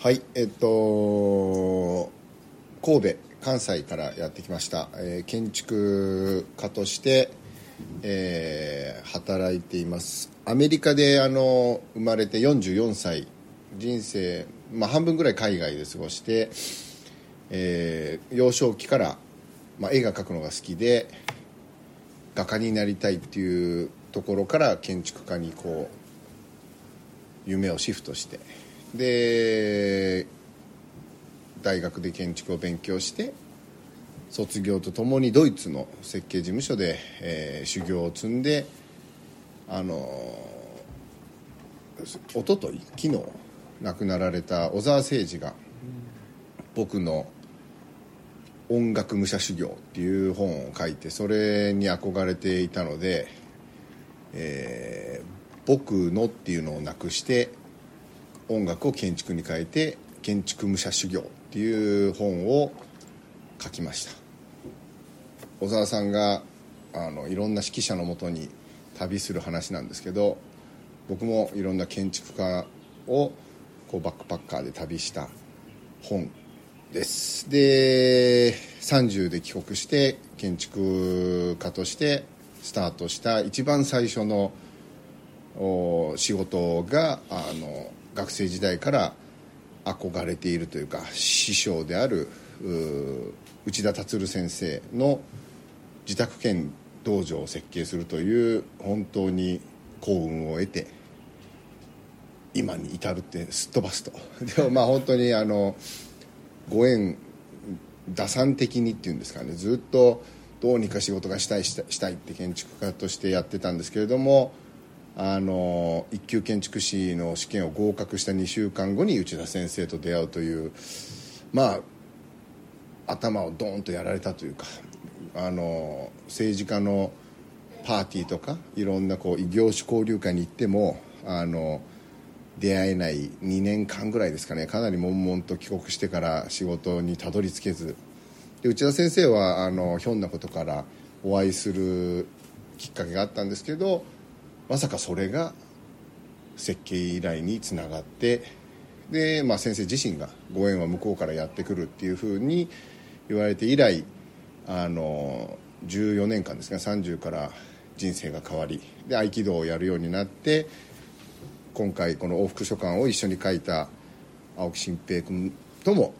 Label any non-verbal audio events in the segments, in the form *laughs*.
はいえっと神戸関西からやってきました、えー建築家として、えー働いています。アメリカであの生まれて44歳。人生、まあ、半分ぐらい海外で過ごして、えー幼少期から、まあ、絵が描くのが好きで画家になりたいっていうところから建築家にこう夢をシフトしてで大学で建築を勉強して卒業とともにドイツの設計事務所で、えー修行を積んであの一昨日昨日亡くなられた小沢誠二が僕の「音楽武者修行」っていう本を書いてそれに憧れていたので「えー僕の」っていうのをなくして音楽を建築に変えて「建築武者修行」っていう本を書きました。小沢さんがあのいろんな指揮者のもとに旅する話なんですけど僕もいろんな建築家をこうバックパッカーで旅した本です。で30で帰国して建築家としてスタートした一番最初の仕事があの学生時代から憧れているというか師匠である内田達先生の自宅兼道場を設計するという本当に幸運を得て今に至るってすっ飛ばすと。でもまあ本当にあのご縁打算的にっていうんですかね。ずっとどうにか仕事がしたいしたしたいって建築家としてやってたんですけれどもあの一級建築士の試験を合格した2週間後に内田先生と出会うというまあ頭をドーンとやられたというかあの政治家のパーティーとかいろんなこう異業種交流会に行ってもあの出会えない2年間ぐらいですかねかなり悶々と帰国してから仕事にたどり着けずで内田先生はあのひょんなことからお会いするきっかけがあったんですけどまさかそれが設計依頼につながってで、まあ、先生自身がご縁は向こうからやってくるっていうふうに言われて以来あの14年間ですね30から人生が変わりで合気道をやるようになって今回この往復書簡を一緒に書いた青木新平君とも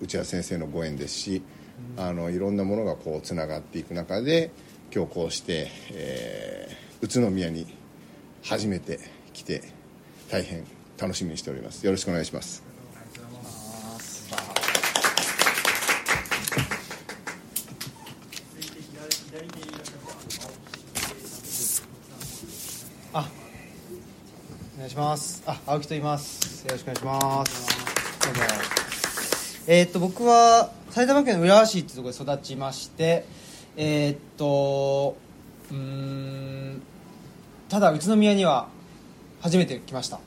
内田先生のご縁ですし、あのいろんなものがこうつながっていく中で今日こうして、えー宇都宮に初めて来て大変楽しみにしております。よろしくお願いします。あお願いします。あ青木と言います。よろしくお願いします。どうも。えーっと僕は埼玉県の浦和市っていうところで育ちましてえーっとうんただ宇都宮には初めて来ました。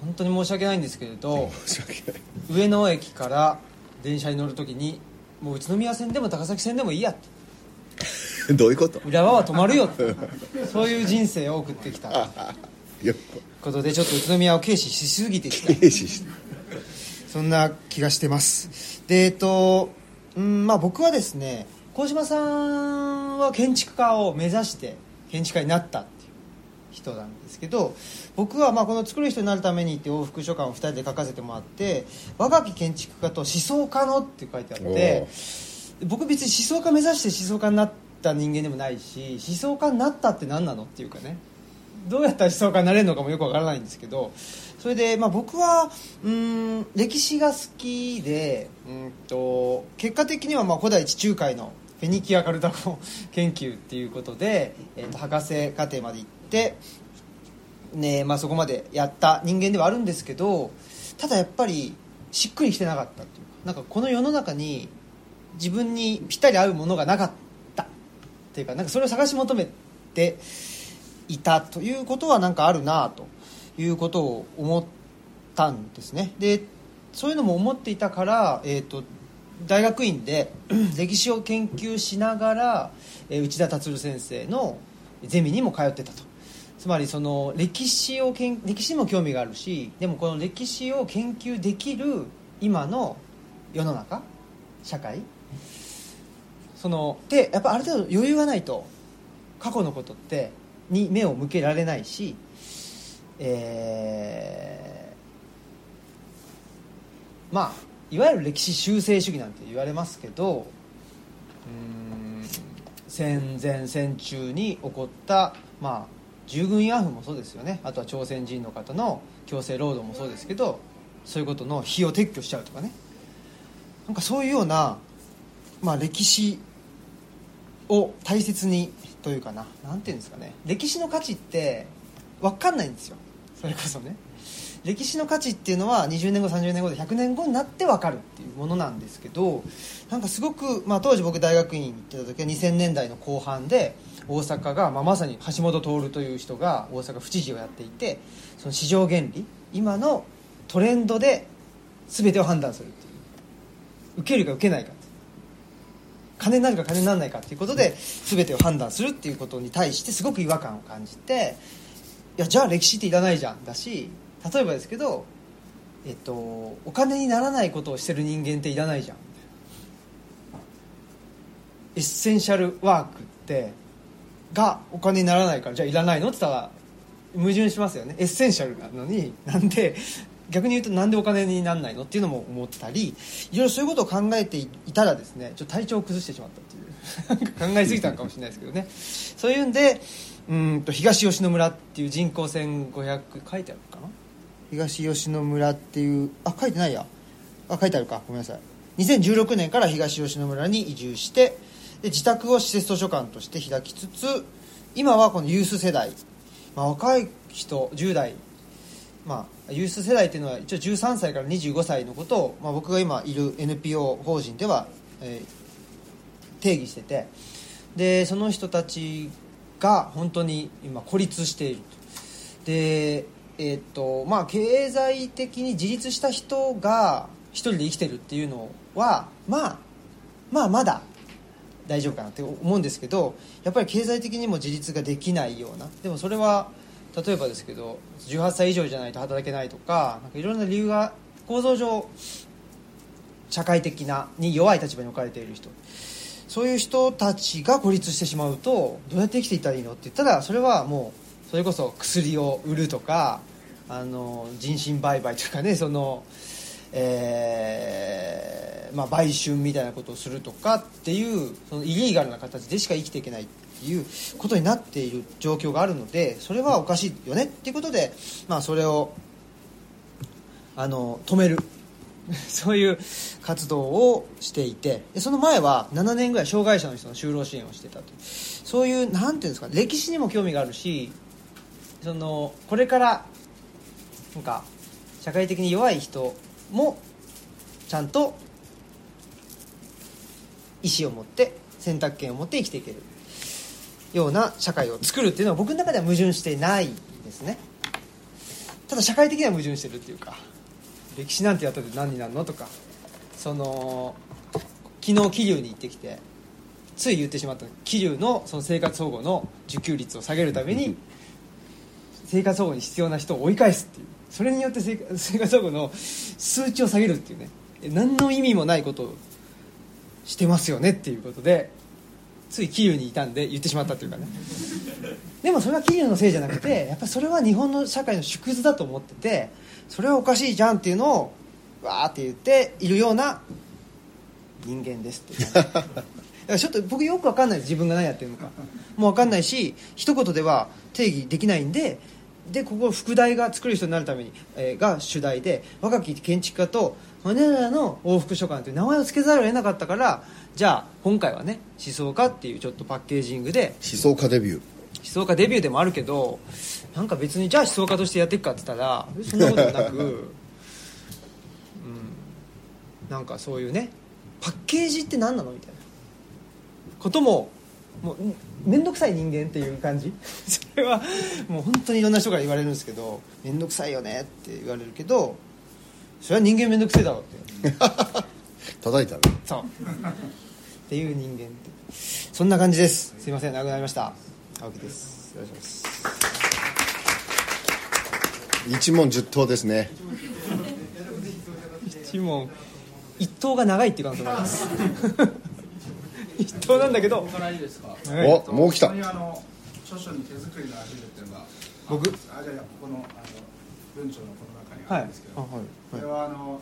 本当に申し訳ないんですけれど *laughs* 申し訳ない。上野駅から電車に乗るときにもう宇都宮線でも高崎線でもいいやって。*laughs* どういうこと？浦和は止まるよって。*laughs* そういう人生を送ってきた。ことでちょっと宇都宮を軽視しすぎてきた。軽視して。そんな気がしてます。でえっとうんまあ僕はですね鴻島さんは建築家を目指して建築家になったっていう人なんですけど僕はまあこの作る人になるためにって往復書簡を2人で書かせてもらって若き建築家と思想家のって書いてあって僕別に思想家目指して思想家になった人間でもないし思想家になったって何なのっていうかねどうやったら思想家になれるのかもよくわからないんですけどそれで、まあ、僕はうーん歴史が好きでうんと結果的にはまあ古代地中海のフェニキア・カルタゴ研究っていうことで、えー、と博士課程まで行って、ねまあ、そこまでやった人間ではあるんですけどただやっぱりしっくりきてなかったっていうかなんかこの世の中に自分にぴったり合うものがなかった。っていうかなんかそれを探し求めていたということはなんかあるなということを思ったんですね。でそういうのも思っていたから、えー、と大学院で *clears throat* 歴史を研究しながら、えー内田達先生のゼミにも通ってたと。つまりその歴史をけん歴史にも興味があるしでもこの歴史を研究できる今の世の中社会そのでやっぱある程度余裕がないと過去のことってに目を向けられないしえーまあいわゆる歴史修正主義なんて言われますけどうん戦前戦中に起こったまあ従軍慰安婦もそうですよね。あとは朝鮮人の方の強制労働もそうですけどそういうことの非を撤去しちゃうとかね。なんかそういうような、まあ、歴史を大切にというかな。なんていうんですかね。歴史の価値って分かんないんですよ。それこそね。歴史の価値っていうのは20年後30年後で100年後になって分かるっていうものなんですけどなんかすごく、まあ、当時僕大学院行ってた時は2000年代の後半で大阪が、まあ、まさに橋本徹という人が大阪府知事をやっていてその市場原理今のトレンドで全てを判断するっていう。受けるか受けないか金になるか金にならないかっていうことで全てを判断するっていうことに対してすごく違和感を感じていやじゃあ歴史っていらないじゃんだし例えばですけど、えっと、お金にならないことをしてる人間っていらないじゃん。エッセンシャルワークってがお金にならないからじゃあいらないの？って言ったら矛盾しますよね。エッセンシャルなのになんで逆に言うとなんでお金にならないの？っていうのも思ってたりいろいろそういうことを考えていたらですねちょっと体調を崩してしまったっていう。考えすぎたのかもしれないですけどね。そういうんでうんと東吉野村っていう人口1500書いてあるかな？東吉野村っていうあ書いてないや。あ書いてあるか。ごめんなさい。2016年から東吉野村に移住してで自宅を施設図書館として開きつつ今はこのユース世代、まあ、若い人10代。まあ、ユース世代っていうのは一応13歳から25歳のことを、まあ、僕が今いる NPO 法人では、えー定義してて。でその人たちが本当に今孤立しているでえーとまあ経済的に自立した人が一人で生きてるっていうのはまあまあまだ大丈夫かなって思うんですけどやっぱり経済的にも自立ができないような。でもそれは例えばですけど18歳以上じゃないと働けないとかなんかいろんな理由が構造上社会的なに弱い立場に置かれている人。そういう人たちが孤立してしまうとどうやって生きていったらいいのって言ったらそれはもうそれこそ薬を売るとかあの人身売買とかね *laughs* その、えーまあ、売春みたいなことをするとかっていうそのイリーガルな形でしか生きていけないっていうことになっている状況があるのでそれはおかしいよねっていうことで、まあ、それをあの止める。*laughs* そういう活動をしていてその前は7年ぐらい障害者の人の就労支援をしてたという。そういうなんていうんですか歴史にも興味があるしそのこれからなんか社会的に弱い人もちゃんと意思を持って選択権を持って生きていける。ような社会を作るっていうのは僕の中では矛盾してないですね。ただ社会的には矛盾してるっていうか歴史なんてやったって何になるの？とかその昨日桐生に行ってきてつい言ってしまった桐生のその生活保護の受給率を下げるために生活保護に必要な人を追い返すっていう。それによって生活 *laughs* 保護の数値を下げるっていうね。何の意味もないことをしてますよねっていうことでつい桐生にいたんで言ってしまったっていうかね。でもそれは桐生のせいじゃなくてやっぱりそれは日本の社会の縮図だと思っててそれはおかしいじゃんっていうのをわーって言っているような人間ですって、だからちょっと僕よく分かんない自分が何やってるのか。もう分かんないし一言では定義できないんででここ副題が作る人になるために、えーが主題で若き建築家と我らの往復書館という名前を付けざるを得なかったからじゃあ今回はね思想家っていうちょっとパッケージングで思想家デビュー。思想家デビューでもあるけどなんか別にじゃあ思想家としてやっていくかって言ったらそんなこともなく、*laughs* うん、なんかそういうねパッケージって何なのみたいなことももう面倒くさい人間っていう感じ？*laughs* それはもう本当にいろんな人から言われるんですけど面倒くさいよねって言われるけどそれは人間面倒くせえだろって *laughs* 叩いたねそう。っていう人間って。そんな感じです。すいません長くなりました。青木です。よろしくお願いします。一問十答ですね。一問。一答が長いっていう可能性もあります *laughs* 一答なんだけど。ここからいいですか？はいおもう来た。ここにあの著書に手作りのアジルっていうのが。僕？あじゃあいやここのあの文章のこの中にはいあるんですけど、あはい。これはあの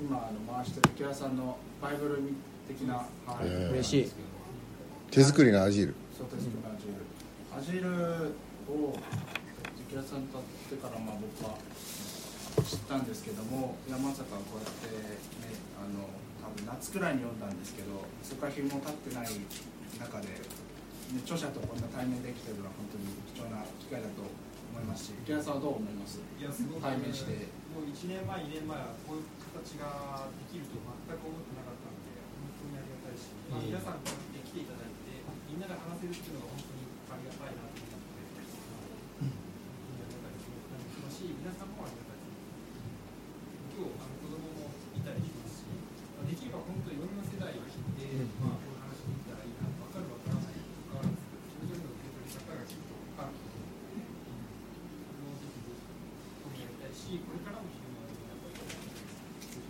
今あの回してる池谷さんのバイブル的な、はいへえ。嬉しい手作りのアジールそう手作りのアジール。アジールを池谷さんと会ってからまあ僕は知ったんですけども、いやまさかこうやってねあの多分夏くらいに読んだんですけど、そこから日も経ってない中で、ね、著者とこんな対面できてるのは本当に貴重な機会だと思いますし、池谷さんはどう思います？いやすごく対面して。もう1年前、2年前はこういう形ができると全く思ってなかったので、本当にありがたいし、まあ、皆さんこうやって来ていただいて、みんなで話せるっていうのが本当にありがたいなと思って、本当にありがたい気持ちしますし、皆さんもありがたいです。今日あの子供もいたりしますし、まあできれば本当にいろんな世代が来て、まあ、こういう話できたらいいな、分かる分からないとかはあるんですけど、それぞれの受け取り方がきっとあると思うので、それをぜひぜひやりたいし、これからも非常にやりたいと思います。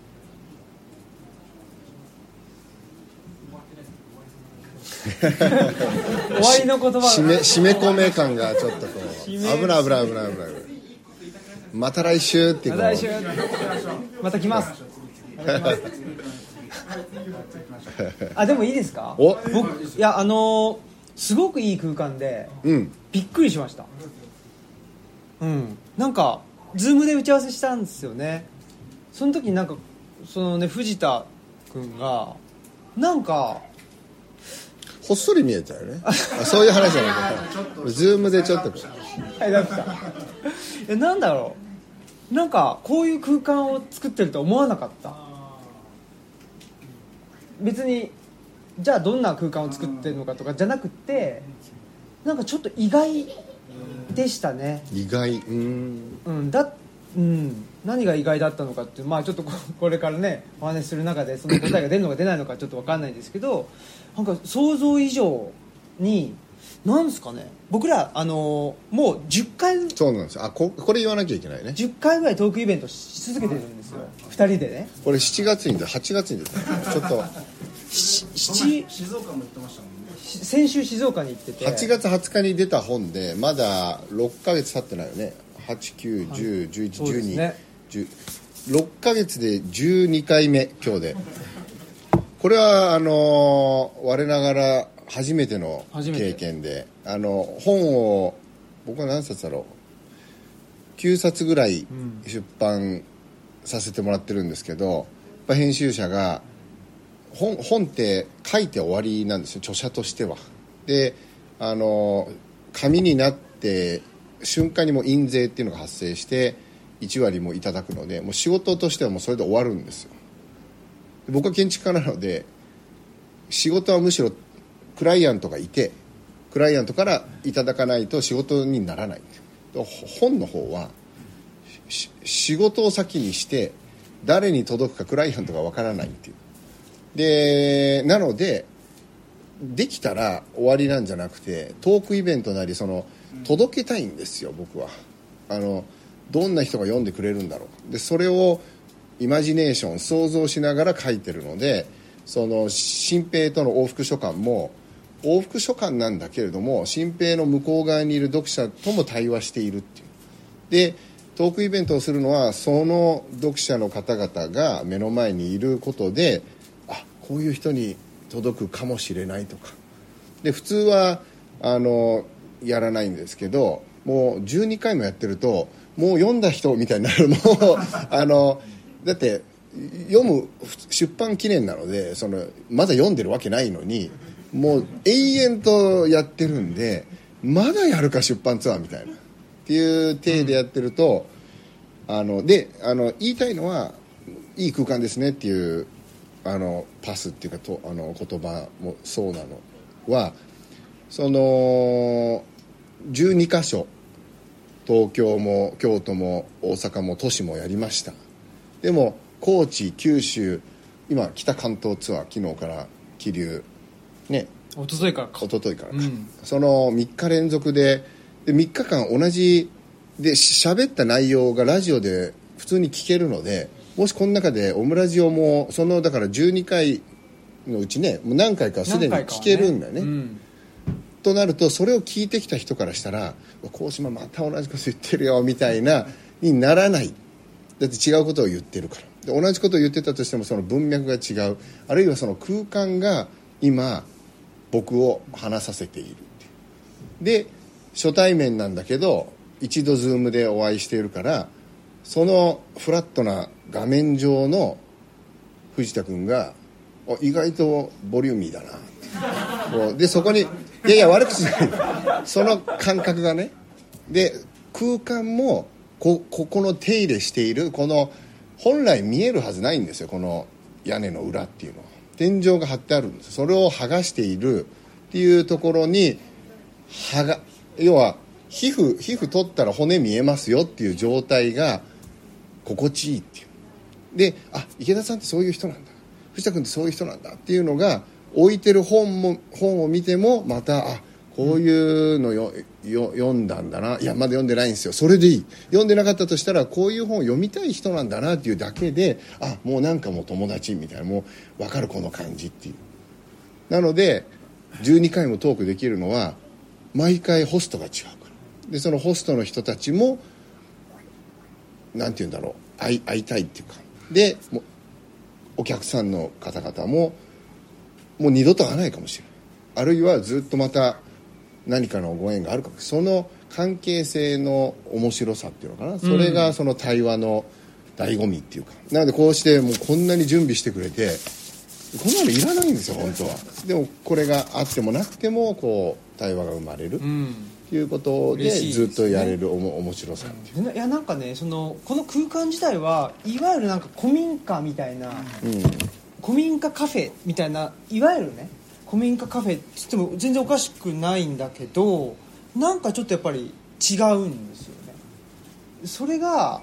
終わってないですけど *laughs* 終わりの言葉締め締め込め感がちょっとこう危ない危ない危ない危な。いまた来週ってまた来週。また来ます。*laughs* あでもいいですか？お。僕いやあのーすごくいい空間でうん。びっくりしました。うん。なんかズームで打ち合わせしたんですよね。その時になんかそのね藤田君がなんかほっそり見えたよね。あそういう話じゃないけどズームでちょっとはいだったいやなんだろう。なんかこういう空間を作ってると思わなかった。別にじゃあどんな空間を作ってるのかとかじゃなくってなんかちょっと意外でしたね。意外。うーん。うんだうん何が意外だったのかっていうまあちょっとこ *laughs* これからねお話しする中でその答えが出るのか出ないのかちょっと分かんないんですけどなんか想像以上になんですかね僕らあのもう10回そうなんです。よあここれ言わなきゃいけないね。10回ぐらいトークイベントし続けてるんですよ。2人でね。これ7月に出8月に出たちょっと。し静岡も行ってましたもんね。先週静岡に行ってて。8月20日に出た本でまだ6ヶ月経ってないよね。89101112、そうですね。10 6ヶ月で12回目今日で。これはあのー我ながら初めての経験であの本を僕は何冊だろう。9冊ぐらい出版させてもらってるんですけど、やっぱ編集者が本本って書いて終わりなんですよ著者としては。であの紙になって瞬間にもう印税っていうのが発生して1割もいただくのでもう仕事としてはもうそれで終わるんですよ。僕は建築家なので仕事はむしろクライアントがいてクライアントからいただかないと仕事にならない本の方は仕事を先にして誰に届くかクライアントがわからないっていう。でなのでできたら終わりなんじゃなくてトークイベントなりその届けたいんですよ僕は。あのどんな人が読んでくれるんだろう。でそれをイマジネーション想像しながら書いてるのでその新平との往復書簡も往復書簡なんだけれども新平の向こう側にいる読者とも対話しているっていう。でトークイベントをするのはその読者の方々が目の前にいることであこういう人に届くかもしれないとか。で普通はあのやらないんですけどもう12回もやってるともう読んだ人みたいになるもう *laughs* あのだって読む出版記念なのでそのまだ読んでるわけないのにもう永遠とやってるんでまだやるか出版ツアーみたいな。っていう体でやってると、あのであの言いたいのはいい空間ですねっていうあのパスっていうかとあの言葉もそうなのはその12箇所東京も京都も大阪も都市もやりました。でも高知九州今北関東ツアー昨日から気流。ね。一昨日からか。一昨日からか、うん。その3日連続でで3日間同じでし喋った内容がラジオで普通に聞けるのでもしこの中でオムラジオもそのだから12回のうちねもう何回かすでに聞けるんだよね。うんとなるとそれを聞いてきた人からしたら鴻島また同じこと言ってるよみたいなにならない。だって違うことを言ってるから。で同じことを言ってたとしてもその文脈が違う。あるいはその空間が今僕を話させている。てで初対面なんだけど一度ズームでお会いしているからそのフラットな画面上の藤田君が意外とボリューミーだなって。こうでそこにいやいや悪口じゃない。その感覚がね。で空間もこここの手入れしているこの本来見えるはずないんですよ。この屋根の裏っていうのは。天井が張ってあるんです。それを剥がしているっていうところに剥が要は皮膚皮膚取ったら骨見えますよっていう状態が心地いいっていう。であ池田さんってそういう人なんだ。藤田君ってそういう人なんだっていうのが置いてる本も本を見てもまたあこういうのよよ読んだんだな。いやまだ読んでないんですよ。それでいい。読んでなかったとしたらこういう本を読みたい人なんだなっていうだけであもうなんかもう友達みたいなもう分かるこの感じっていう。なので12回もトークできるのは毎回ホストが違うから。でそのホストの人たちもなんて言うんだろう。会い会いたいっていうか。でもお客さんの方々ももう二度と会わないかもしれない。あるいはずっとまた何かのご縁があるかも。その関係性の面白さっていうのかな。それがその対話の醍醐味っていうか。なのでこうしてもうこんなに準備してくれてこんなのいらないんですよ本当は。でもこれがあってもなくてもこう対話が生まれる。うん。っていうことでずっとやれるおも面白さっていう。いやなんかねそのこの空間自体はいわゆるなんか古民家みたいなうん古民家カフェみたいないわゆるね古民家カフェって言っても全然おかしくないんだけどなんかちょっとやっぱり違うんですよね。それが、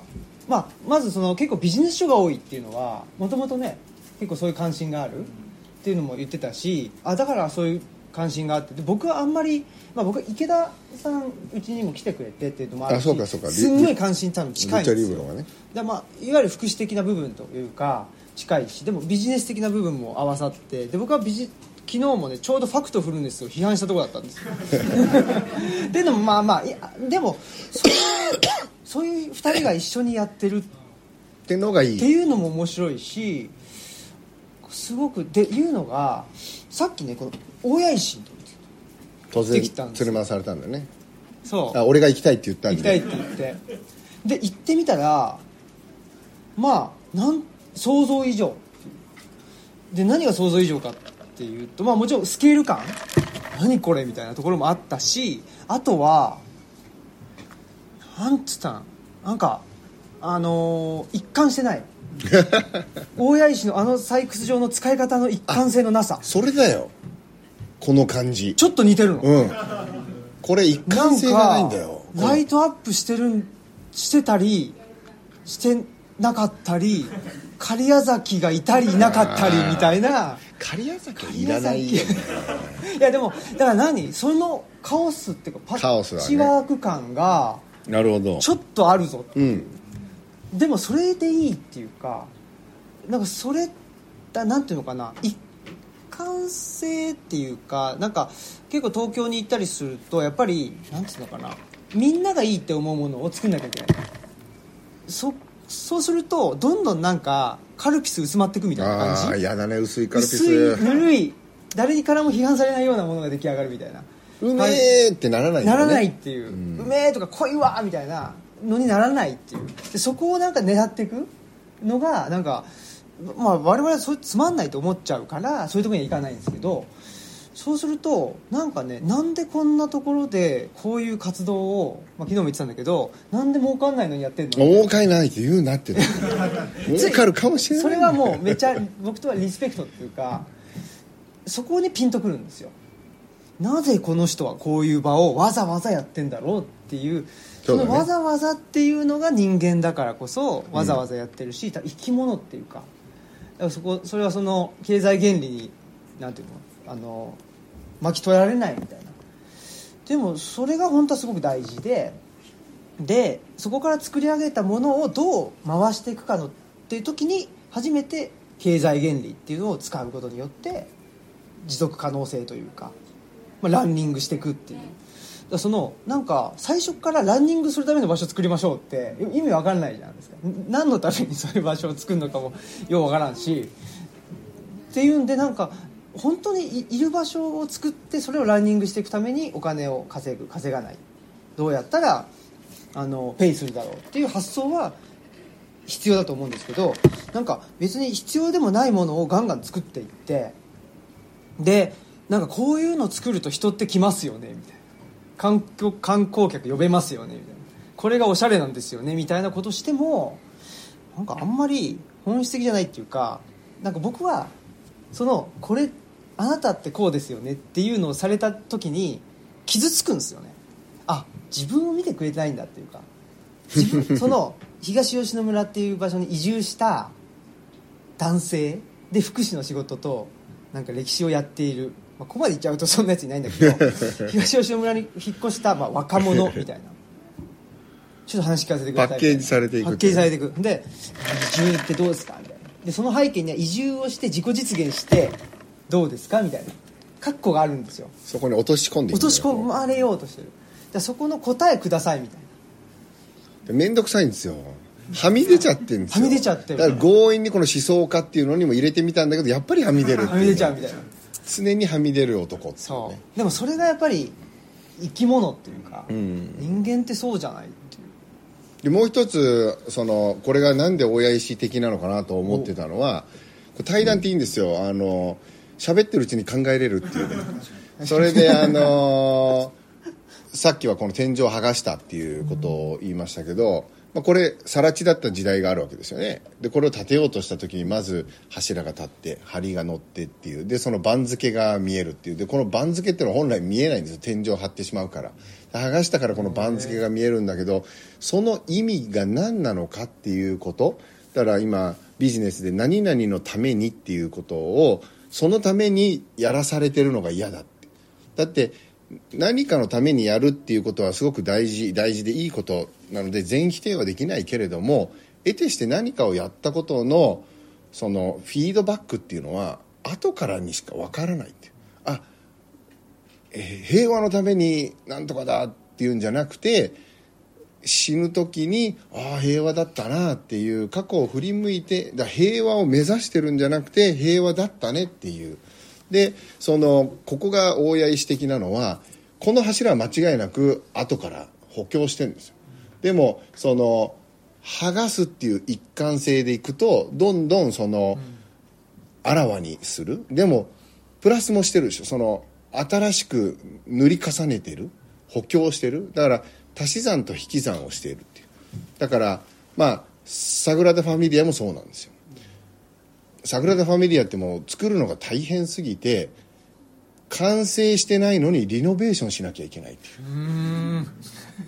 まあ、まずその結構ビジネス書が多いっていうのはもともとね結構そういう関心があるっていうのも言ってたしあだからそういう関心があってで僕はあんまり、まあ、僕は池田さんうちにも来てくれてっていうのもあるしすんごい関心多分近いんですよ。ね。でまあ、いわゆる福祉的な部分というか近いしでもビジネス的な部分も合わさってで僕はビジ昨日もねちょうどファクトフルネスを批判したところだったんです。よっていうのもまあまあいやでもそういうそういう2人が一緒にやってるってのがいい。っていうのも面白いしすごくでいうのがさっきねこの大谷石の突然できたんですよ。連れ回されたんだよね。そう。あ俺が行きたいって言ったんで行きたいって言って。で行ってみたらまあなん想像以上。で何が想像以上かっていうとまあもちろんスケール感。何これみたいなところもあったしあとはなんつったん？なんかあのー一貫してない。*laughs* 大谷石のあの採掘場の使い方の一貫性のなさ。それだよ。この感じ。ちょっと似てるの、うん。これ一貫性がないんだよ。ライトアップしてるんしてたりしてなかったり狩矢崎がいたりいなかったりみたいな。狩矢崎はいらないよね。*laughs* いやでもだから何そのカオスっていうかパッチワーク感がなるほど。ちょっとあるぞう。ん。でもそれでいいっていうかなんかそれだなんていうのかな。一貫性っていうかなんか結構東京に行ったりするとやっぱりなんていうのかな。みんながいいって思うものを作んなきゃいけない。そそうするとどんどんなんかカルピス薄まっていくみたいなああ感じやだね薄いカルピス。薄いぬるい誰にからも批判されないようなものが出来上がるみたいな。うめえってならないね。ならないっていう、うめえとか濃いわみたいなのにならないっていう。でそこをなんか狙っていくのがなんかまあ我々はそうつまんないと思っちゃうからそういうところには行かないんですけどそうするとなんかねなんでこんなところでこういう活動を、まあ、昨日も言ってたんだけどなんで儲かんないのにやってんの？儲かいないって言うなって *laughs* 儲かるかもしれない。それはもうめちゃ僕とはリスペクトっていうかそこにピンとくるんですよ。なぜこの人はこういう場をわざわざやってんだろうっていうそのわざわざっていうのが人間だからこそわざわざやってるし、生き物っていうか。そこそれはその経済原理になんていうの？あの巻き取られないみたいな。でもそれが本当はすごく大事ででそこから作り上げたものをどう回していくかのっていう時に初めて経済原理っていうのを使うことによって持続可能性というか、まあ、ランニングしていくっていう。だそのなんか最初からランニングするための場所を作りましょうって意味わかんないじゃないですか。何のためにそういう場所を作るのかもようわからんし。っていうんでなんか本当にいる場所を作ってそれをランニングしていくためにお金を稼ぐ稼がない。どうやったらあのペイするだろうっていう発想は必要だと思うんですけどなんか別に必要でもないものをガンガン作っていってでなんかこういうの作ると人って来ますよねみたいな。観光客呼べますよねみたいな。これがおしゃれなんですよねみたいなことしてもなんかあんまり本質的じゃないっていうかなんか僕はそのこれあなたってこうですよねっていうのをされた時に傷つくんですよね。あ自分を見てくれてないんだっていうか。自分 *laughs* その東吉野村っていう場所に移住した男性で福祉の仕事となんか歴史をやっている、まあ、ここまで言っちゃうとそんなやついないんだけど *laughs* 東吉野村に引っ越した、まあ、若者みたいな。ちょっと話聞かせてください。パッケージされていくパッケージされていく。で移住ってどうですか？みたいな。でその背景には移住をして自己実現してどうですか？みたいな括弧があるんですよ。そこに落とし込んでいく落とし込まれようとしてる。でそこの答えくださいみたいな。面倒くさいんですよ。はみ出ちゃってるんですよ。はみ出ちゃってる。だから強引にこの思想家っていうのにも入れてみたんだけどやっぱりはみ出るはみ出ちゃうみたいな。常にはみ出る男っていうそねう。でもそれがやっぱり生き物っていうか、ん人間ってそうじゃないっていう。でもう一つそのこれがなんで親石的なのかなと思ってたのは対談っていいんですよ。あの喋ってるうちに考えれるっていうね。*laughs* それであのさっきはこの天井を剥がしたっていうことを言いましたけど、まあ、これ更地だった時代があるわけですよね。でこれを建てようとした時にまず柱が立って梁が乗ってっていう。でその番付が見えるっていう。でこの番付っていうのは本来見えないんですよ。天井を張ってしまうから。剥がしたからこの番付が見えるんだけどその意味が何なのかっていうこと。だから今ビジネスで何々のためにっていうことをそのためにやらされてるのが嫌だって。だって何かのためにやるっていうことはすごく大事大事でいいことなので全否定はできないけれども得てして何かをやったことのそのフィードバックっていうのは後からにしかわからないってあえ平和のためになんとかだっていうんじゃなくて死ぬ時にああ平和だったなっていう過去を振り向いてだ平和を目指してるんじゃなくて平和だったねっていう。でそのここが大谷石的なのはこの柱は間違いなく後から補強してるんですよ。でもその剥がすっていう一貫性でいくとどんどんその、あらわにする。でもプラスもしてるでしょ。その新しく塗り重ねてる。補強してる。だから足し算と引き算をしているっていう。だからまあサグラダ・ファミリアもそうなんですよ。サグラダ・ファミリアってもう作るのが大変すぎて完成してないのにリノベーションしなきゃいけないってい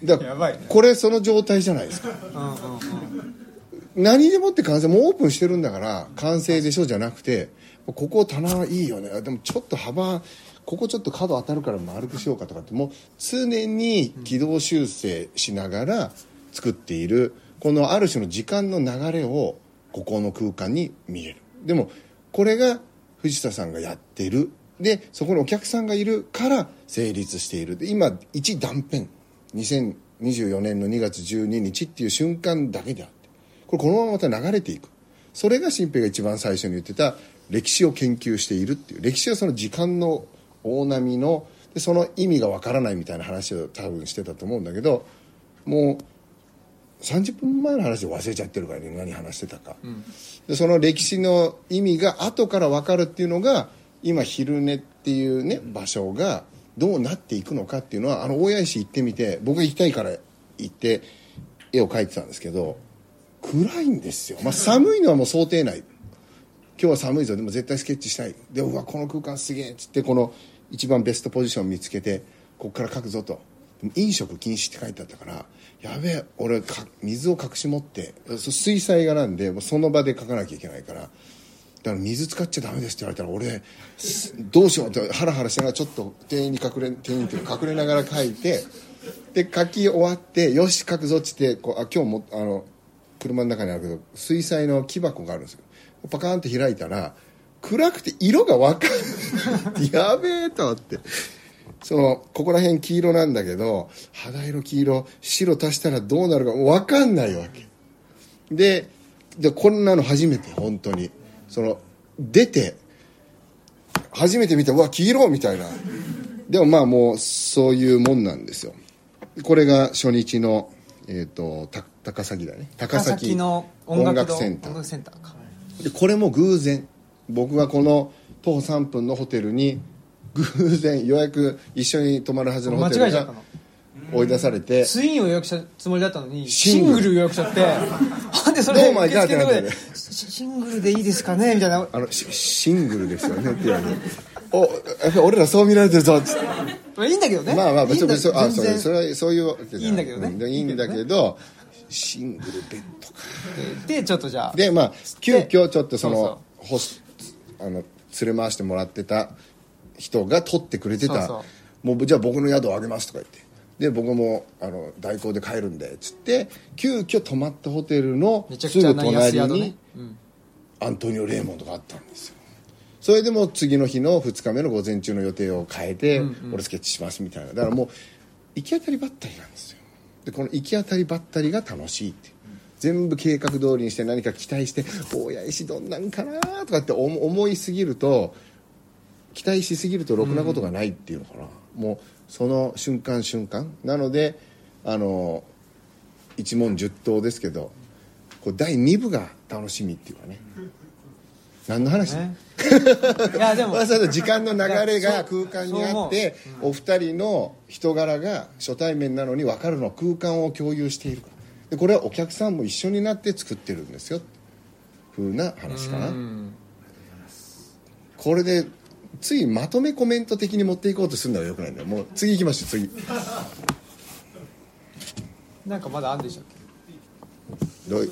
う。だからやばいね。これその状態じゃないですか。何でもって完成もうオープンしてるんだから完成でしょじゃなくてここ棚いいよね。でもちょっと幅ここちょっと角当たるから丸くしようかとかってもう常に軌道修正しながら作っているこのある種の時間の流れをここの空間に見える。でもこれが藤田さんがやってる。でそこにお客さんがいるから成立している。で今一断片。2024年の2月12日っていう瞬間だけであって。これこのまままた流れていく。それが新平が一番最初に言ってた歴史を研究しているっていう。歴史はその時間の大波のでその意味がわからないみたいな話を多分してたと思うんだけどもう30分前の話で忘れちゃってるからね何話してたか、でその歴史の意味が後から分かるっていうのが今昼寝っていうね場所がどうなっていくのかっていうのはあの大谷石行ってみて僕が行きたいから行って絵を描いてたんですけど暗いんですよ、まあ、寒いのはもう想定内。今日は寒いぞ。でも絶対スケッチしたい。でうわこの空間すげえっつってこの一番ベストポジション見つけてここから描くぞと。飲食禁止って書いてあったからやべえ俺か水を隠し持って水彩画なんでその場で描かなきゃいけないからだから水使っちゃダメですって言われたら俺どうしようってハラハラしながらちょっと店員に隠れ店員っていう隠れながら描いてで書き終わってよし書くぞっつってこうあ今日もあの車の中にあるけど水彩の木箱があるんですよ。パカーンって開いたら暗くて色が分かんない。*laughs* やべえと思って。そのここら辺黄色なんだけど肌色黄色白足したらどうなるか分かんないわけ。ででこんなの初めて本当に。その出て初めて見てうわ黄色みたいな。でもまあもうそういうもんなんですよ。これが初日の、えー、とた高崎だね。高高崎の音楽堂センター。でこれも偶然僕がこの徒歩3分のホテルに偶然予約一緒に泊まるはずのホテルが間違えちゃったの？追い出されてツインを予約したつもりだったのにシングル。予約しちゃって。*laughs* なんでそれ受付の？とこでシシングルでいいですかね？みたいな。あのシシングルですよねって言われてお俺らそう見られてるぞ。っつってまあいいんだけどね。まあまあ別にそそれそれはそういうわけじゃない。いいんだけどね。うんいいんだけどシングルベッドか。でちょっとじゃあ。でまあ急遽ちょっとそのホスあの連れ回してもらってた人が取ってくれてた。もうじゃあ僕の宿をあげますとか言って。で僕もあの代行で帰るんでっつって急遽泊まったホテルのすぐ隣にアントニオ・レーモンドがあったんですよ。それでも次の日の2日目の午前中の予定を変えて、俺スケッチしますみたいな。だからもう行き当たりばったりなんですよ。でこの行き当たりばったりが楽しいって。いう全部計画通りにして何か期待して大谷石どんなんかなとかって思思いすぎると期待しすぎるとろくなことがないっていうのかな、もうその瞬間瞬間。なのであの一問十答ですけどこう第2部が楽しみっていうかね。何の話、ね。いやでも。まあ、その時間の流れが空間にあってお二人の人柄が初対面なのに分かるのは空間を共有しているからでこれはお客さんも一緒になって作ってるんですよふうな話かな。うん。これでついまとめコメント的に持っていこうとするのはよくないんだよ。もう次行きましょう次。*laughs* なんかまだあるんでしたっけ？どう？い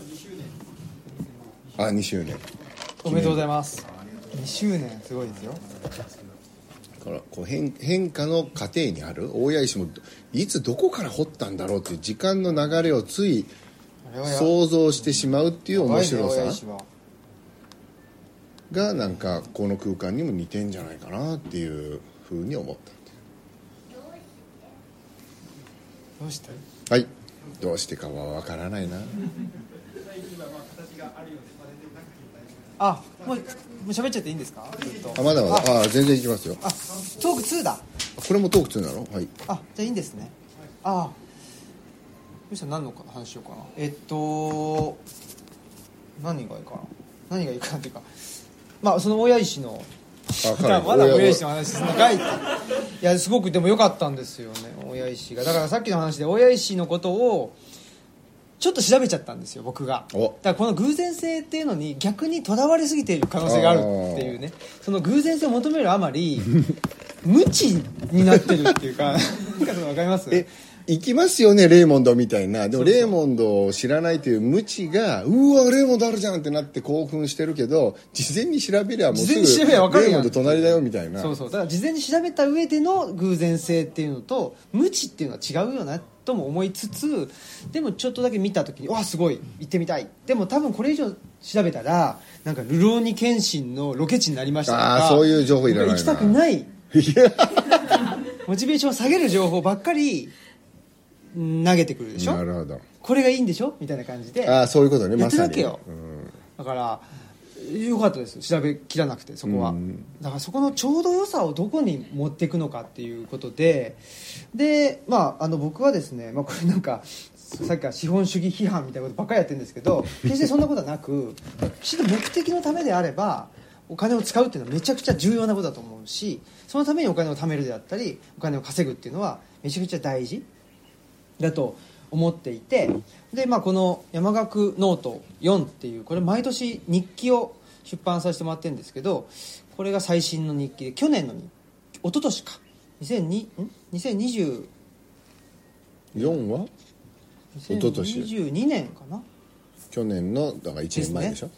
あ2周年。おめでとうございます。2周年すごいですよ。だからこう変変化の過程にある。大谷石もいつどこから掘ったんだろうっていう時間の流れをつい想像してしまうっていう面白さがなんかこの空間にも似てんじゃないかなっていうふうに思った。どうして？はい。どうしてかは分からないな。あもうもう喋っちゃっていいんですか？あまだまだ。あ。全然いきますよ。あトーク2だ。これもトーク2なの？はい。あじゃあいいんですね。あ。そしたら何の話しようかな。えっと何がいいかな。何がいいかなっていうか。まあその親石のあまだ *laughs* まだ親親石の話するのかいって。いやすごくでも良かったんですよね親石が。だからさっきの話で親石のことをちょっと調べちゃったんですよ僕が。お。だからこの偶然性っていうのに逆にとらわれすぎている可能性があるっていうね。その偶然性を求めるあまり *laughs* 無知になってるっていうかなんかその分かります？え行きますよねレーモンドみたいな。でもレーモンドを知らないという無知がうわレーモンドあるじゃんってなって興奮してるけど事前に調べりゃもうすぐ事前に調べりゃ分かるレーモンド隣だよみたいな。そうそう。だから事前に調べた上での偶然性っていうのと無知っていうのは違うよなとも思いつつでもちょっとだけ見た時にわすごい行ってみたい。でも多分これ以上調べたらなんか「流浪に謙信」のロケ地になりましたとかあーそういう情報いらないな。行きたくない。*laughs* モチベーションを下げる情報ばっかりうん投げてくるでしょ？なるほど。これがいいんでしょ？みたいな感じで。ああそういうことね。やまさに。うん。だからよかったです。調べきらなくてそこは。うん。だからそこのちょうど良さをどこに持っていくのかっていうことででまああの僕はですね、まあ、これなんかさっきから資本主義批判みたいなことばっかりやってるんですけど決してそんなことはなくきちんと目的のためであればお金を使うっていうのはめちゃくちゃ重要なことだと思うしそのためにお金を貯めるであったりお金を稼ぐっていうのはめちゃくちゃ大事だと思っていてで、まあ、この「山岳ノート4」っていうこれ毎年日記を出版させてもらってるんですけどこれが最新の日記で去年の日一昨年か。2002ん？2020 4は？一昨年。2022年かな？去年のだから1年前でしょ？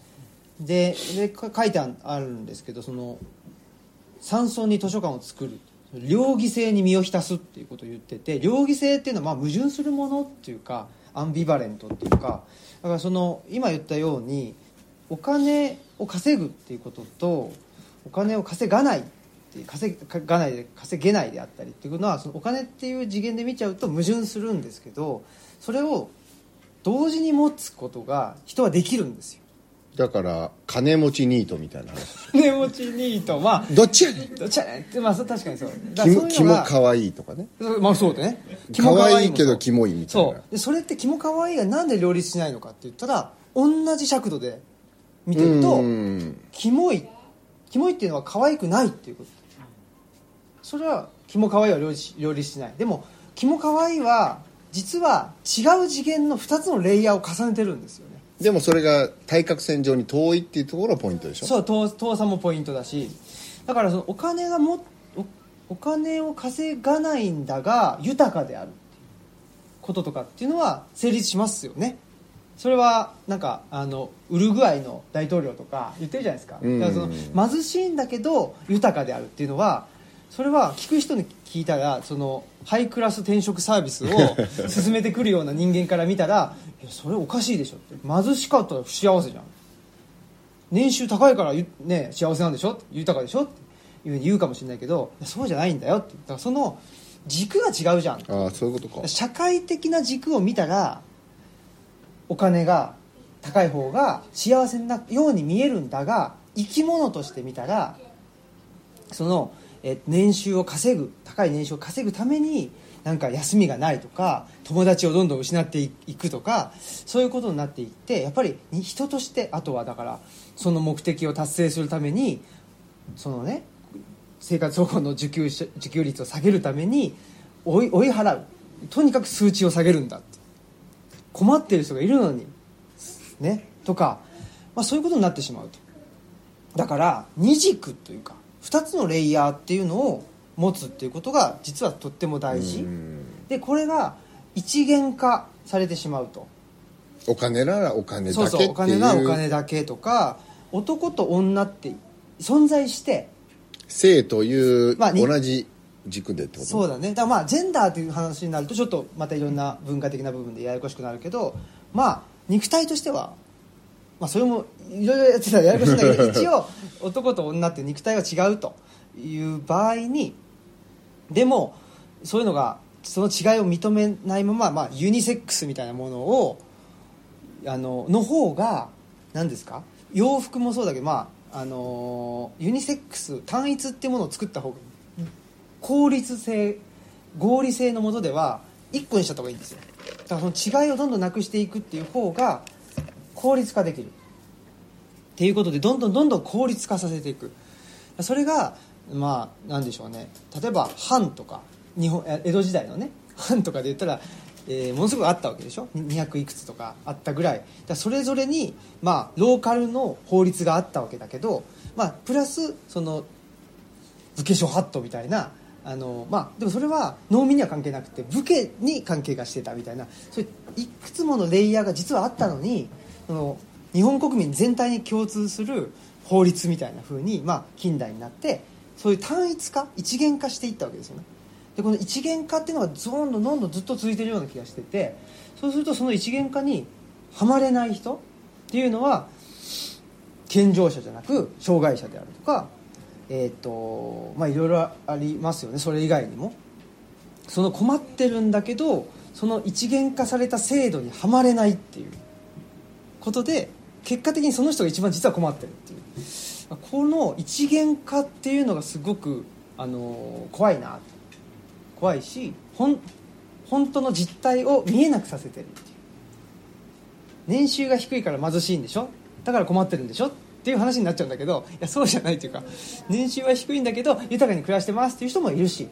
ででか書いてああるんですけどその山村に図書館を作る両義性に身を浸すっていうことを言ってて両義性っていうのはまあ矛盾するものっていうかアンビバレントっていうかだからその今言ったようにお金を稼ぐっていうこととお金を稼がない稼がないで稼げないであったりっていうのはそのお金っていう次元で見ちゃうと矛盾するんですけどそれを同時に持つことが人はできるんですよ。だから金持ちニートみたいな話。金持ちニート。まあどっちやねん。どっちやねんってまあそう確かにそう。だからそうキモいうのがかわいいとかね。まあそうだね。可愛いけどもキモいみたいそう。なでそれってキモかわいいがなんで両立しないのかって言ったら同じ尺度で見てるとうん。キモいキモいっていうのは可愛くないっていうこと。それはキモかわいいは両立両立しない。でもキモかわいいは実は違う次元の2つのレイヤーを重ねてるんですよねでもそれが対角線上に遠いっていうところがポイントでしょ？そう遠遠さもポイントだしだからそのお金がもおお金を稼がないんだが豊かであることとかっていうのは成立しますよね。それはなんかあのウルグアイの大統領とか言ってるじゃないですか。うん。だからその貧しいんだけど豊かであるっていうのはそれは聞く人に聞いたらそのハイクラス転職サービスを進めてくるような人間から見たら「いやそれおかしいでしょ」って貧しかったら不幸せじゃん。年収高いからゆね幸せなんでしょ。豊かでしょ。っていうふうに言うかもしれないけどそうじゃないんだよ。ってだからその軸が違うじゃん。ああそういうことか。社会的な軸を見たらお金が高い方が幸せなように見えるんだが生き物として見たらそのえ年収を稼ぐ高い年収を稼ぐためになんか休みがないとか友達をどんどん失っていくとかそういうことになっていってやっぱり人としてあとはだからその目的を達成するためにそのね生活保護の受給受給率を下げるために追い追い払う。とにかく数値を下げるんだっ困ってる人がいるのに。ね。とか、まあ、そういうことになってしまうと。だから二軸というか2つのレイヤーっていうのを持つっていうことが実はとっても大事。うん。でこれが一元化されてしまうと。お金ならお金だけそうっていう。そうお金ならお金だけとか男と女って存在して性という同じ軸でってこと？そうだね。だからまあジェンダーという話になるとちょっとまたいろんな文化的な部分でややこしくなるけどまあ肉体としてはまあそれもいろいろやってたらややこしいんだけど *laughs* 一応男と女って肉体は違うという場合にでもそういうのがその違いを認めないまま、まあ、ユニセックスみたいなものをあのの方が何ですか？洋服もそうだけど、まああのユニセックス単一っていうものを作った方が効率性合理性のもとでは1個にしちゃった方がいいんですよ。だからその違いをどんどんなくしていくっていう方が効率化できる。っていうことでどんどんどんどん効率化させていく。それがまあなんでしょうね。例えば藩とか日本江戸時代のね藩とかで言ったら、えーものすごくあったわけでしょ？200いくつとかあったぐらい。だそれぞれに、まあ、ローカルの法律があったわけだけど、まあ、プラスその武家諸法度みたいなあのまあでもそれは農民には関係なくて武家に関係がしてたみたいなそういういくつものレイヤーが実はあったのにその日本国民全体に共通する法律みたいな風にまあ近代になってそういう単一化一元化していったわけですよね。でこの一元化っていうのがどんどんどんどんずっと続いてるような気がしててそうするとその一元化にはまれない人っていうのは健常者じゃなく障害者であるとかえっ、とまあいろいろありますよね。それ以外にも。その困ってるんだけどその一元化された制度にはまれないっていうことで結果的にその人が一番実は困ってるっていう。この一元化っていうのがすごく、あの怖いな。怖いしほん本当の実態を見えなくさせてるっていう。年収が低いから貧しいんでしょ？だから困ってるんでしょ？っていう話になっちゃうんだけどいやそうじゃないというか年収は低いんだけど豊かに暮らしてますっていう人もいるし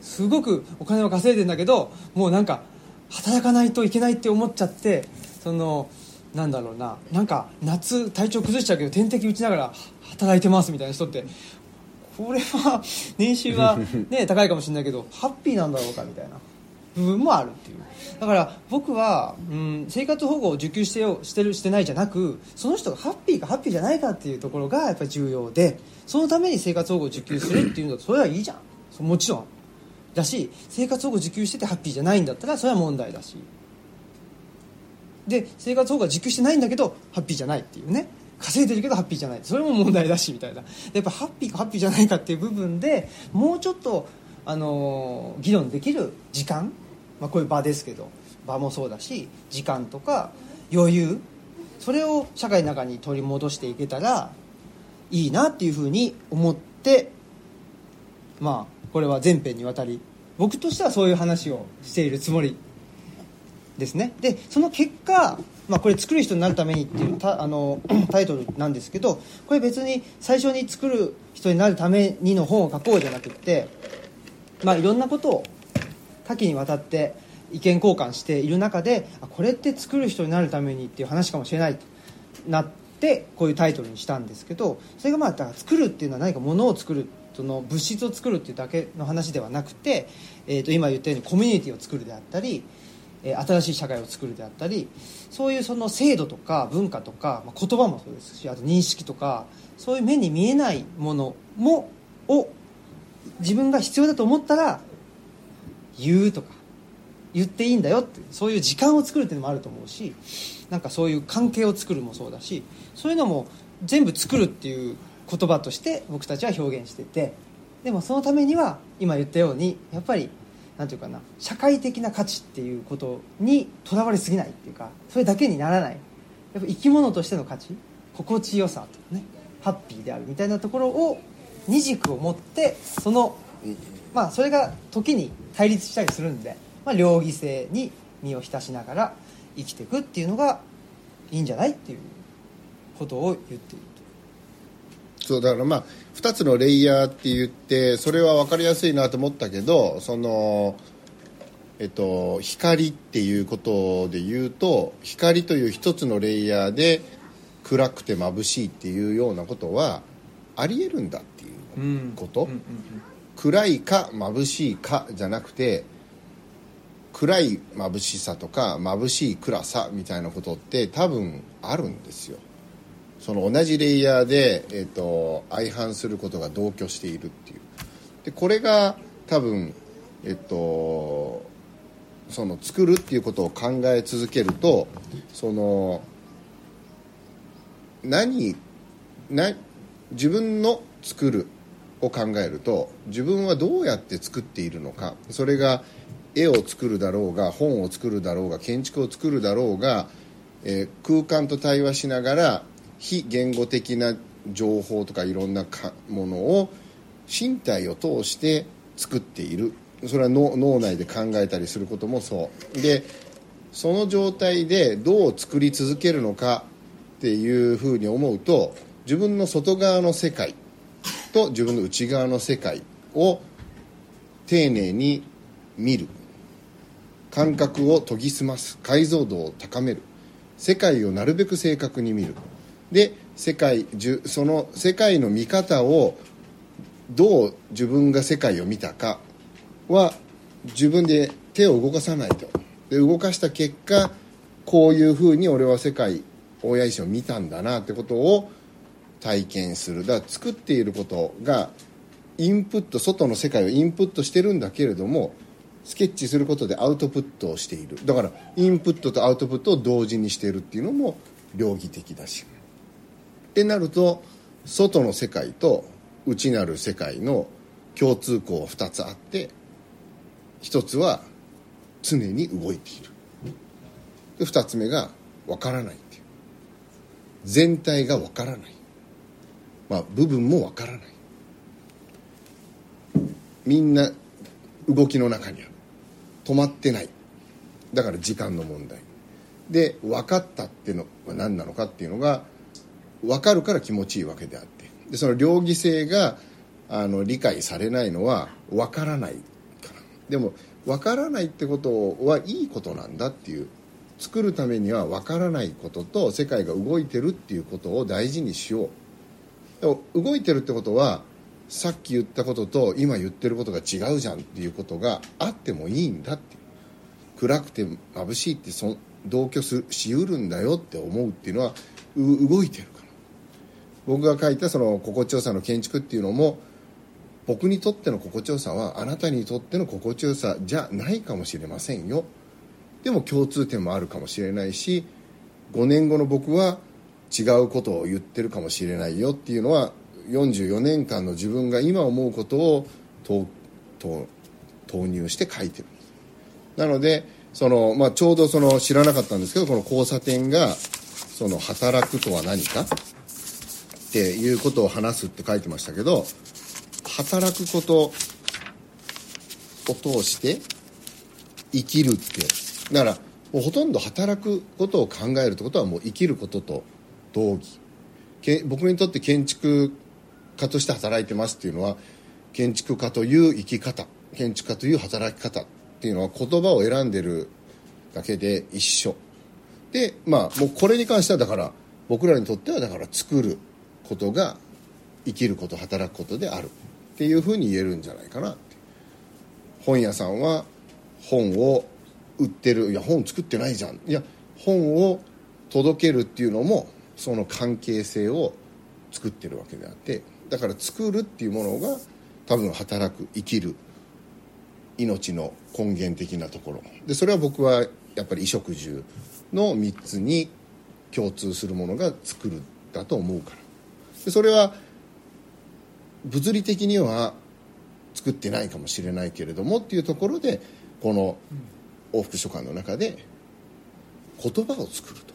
すごくお金を稼いでんだけどもうなんか働かないといけないって思っちゃってそのなんだろうな。なんか夏体調崩しちゃうけど点滴打ちながら働いてますみたいな人ってこれは年収は *laughs* ね高いかもしれないけどハッピーなんだろうかみたいな。部分もあるっていう。だから僕は、うん、生活保護を受給してよしてるしてないじゃなくその人がハッピーかハッピーじゃないかっていうところがやっぱり重要でそのために生活保護を受給するっていうのはそれはいいじゃん。もちろん。だし生活保護受給しててハッピーじゃないんだったらそれは問題だしで生活保護が受給してないんだけどハッピーじゃないっていうね。稼いでるけどハッピーじゃない。それも問題だしみたいな。やっぱハッピーかハッピーじゃないかっていう部分でもうちょっと、あのー議論できる時間、まあ、こういう場ですけど。場もそうだし時間とか余裕。それを社会の中に取り戻していけたらいいなっていうふうに思ってまあこれは全編にわたり僕としてはそういう話をしているつもり。ですね。でその結果、まあ、これ作る人になるためにっていうたあの *clears throat* タイトルなんですけどこれ別に最初に作る人になるためにの本を書こうじゃなくってまあいろんなことを多岐にわたって意見交換している中でこれって作る人になるためにっていう話かもしれないとなってこういうタイトルにしたんですけどそれがまあだから作るっていうのは何かものを作るその物質を作るっていうだけの話ではなくて、えー、と今言ったようにコミュニティを作るであったりえ新しい社会を作るであったりそういうその制度とか文化とか、ま、言葉もそうですしあと認識とかそういう目に見えないものもを自分が必要だと思ったら言うとか言っていいんだよってそういう時間を作るっていうのもあると思うしなんかそういう関係を作るもそうだしそういうのも全部作るっていう言葉として僕たちは表現しててでもそのためには今言ったようにやっぱりなんていうかな社会的な価値っていうことにとらわれすぎないっていうかそれだけにならない。やっぱ生き物としての価値心地よさとかねハッピーであるみたいなところを二軸を持ってそのまあそれが時に対立したりするんで、まあ、両義性に身を浸しながら生きていくっていうのがいいんじゃないっていうことを言っている。そうだからまあ2つのレイヤーって言ってそれは分かりやすいなと思ったけどそのえっと光っていうことで言うと光という一つのレイヤーで暗くて眩しいっていうようなことはありえるんだっていうこと、うんうん。暗いか眩しいかじゃなくて暗い眩しさとか眩しい暗さみたいなことって多分あるんですよその同じレイヤーで、えー、と相反することが同居しているっていう。でこれが多分えっ、とその作るっていうことを考え続けるとその何な自分の作るを考えると自分はどうやって作っているのかそれが絵を作るだろうが本を作るだろうが建築を作るだろうが、えー空間と対話しながら非言語的な情報とかいろんなものを身体を通して作っている。それは脳脳内で考えたりすることもそう。でその状態でどう作り続けるのかっていうふうに思うと自分の外側の世界と自分の内側の世界を丁寧に見る。感覚を研ぎ澄ます。解像度を高める。世界をなるべく正確に見る。で世界その世界の見方をどう自分が世界を見たかは自分で手を動かさないと。で動かした結果こういうふうに俺は世界親石を見たんだなってことを体験する。だから作っていることがインプット外の世界をインプットしてるんだけれどもスケッチすることでアウトプットをしている。だからインプットとアウトプットを同時にしているっていうのも両義的だし。ってなると外の世界と内なる世界の共通項が2つあって1つは常に動いている。で2つ目が分からないっていう。全体が分からない。まあ部分も分からない。みんな動きの中にある。止まってない。だから時間の問題。で分かったっていうのは何なのかっていうのが分かるから気持ちいいわけであって。でその両義性があの理解されないのは分からないから。でも分からないってことはいいことなんだっていう。作るためには分からないことと世界が動いてるっていうことを大事にしよう。でも動いてるってことはさっき言ったことと今言ってることが違うじゃんっていうことがあってもいいんだって暗くて眩しいってそ同居すしうるんだよって思うっていうのはう動いてる。僕が書いたその心地よさの建築っていうのも僕にとっての心地よさはあなたにとっての心地よさじゃないかもしれませんよ。でも共通点もあるかもしれないし5年後の僕は違うことを言ってるかもしれないよっていうのは44年間の自分が今思うことを投入して書いてる。なのでその、まあ、ちょうどその知らなかったんですけどこの交差点がその働くとは何か。っていうことを話すって書いてましたけど働くことを通して生きるって。だからもうほとんど働くことを考えるってことはもう生きることと同義。け僕にとって建築家として働いてますっていうのは建築家という生き方建築家という働き方っていうのは言葉を選んでるだけで一緒。でまあもうこれに関してはだから僕らにとってはだから作る。ことが生きること働くことであるっていうふうに言えるんじゃないかな本屋さんは本を売ってるいや本作ってないじゃん。いや本を届けるっていうのもその関係性を作ってるわけであってだから作るっていうものが多分働く生きる命の根源的なところ。でそれは僕はやっぱり衣食住の3つに共通するものが作るだと思うから。でそれは物理的には作ってないかもしれないけれどもっていうところでこの往復書簡の中で言葉を作るとか。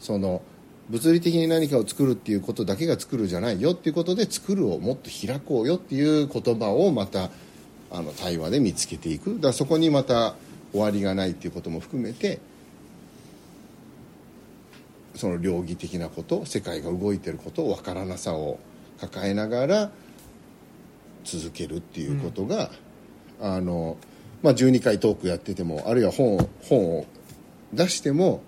その物理的に何かを作るっていうことだけが作るじゃないよっていうことで作るをもっと開こうよっていう言葉をまたあの対話で見つけていく。だそこにまた終わりがないっていうことも含めてその両義的なこと世界が動いてること分からなさを抱えながら続けるっていうことが、あのまあ、12回トークやっててもあるいは本を本を出しても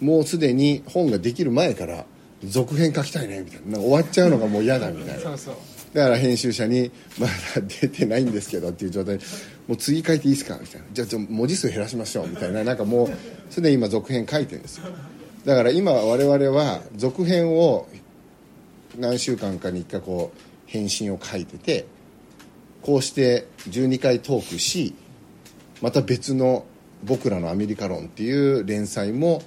もうすでに本ができる前から続編書きたいねみたいな。終わっちゃうのがもう嫌だみたいな。そうそう。だから編集者に「まだ出てないんですけど」っていう状態。で「もう次書いていいですか?」みたいな「じゃあじゃあ文字数減らしましょう」みたいな。なんかもうすでに今続編書いてるんですよだから今我々は続編を何週間かに1回こう返信を書いててこうして12回トークしまた別の「僕らのアメリカ論」っていう連載も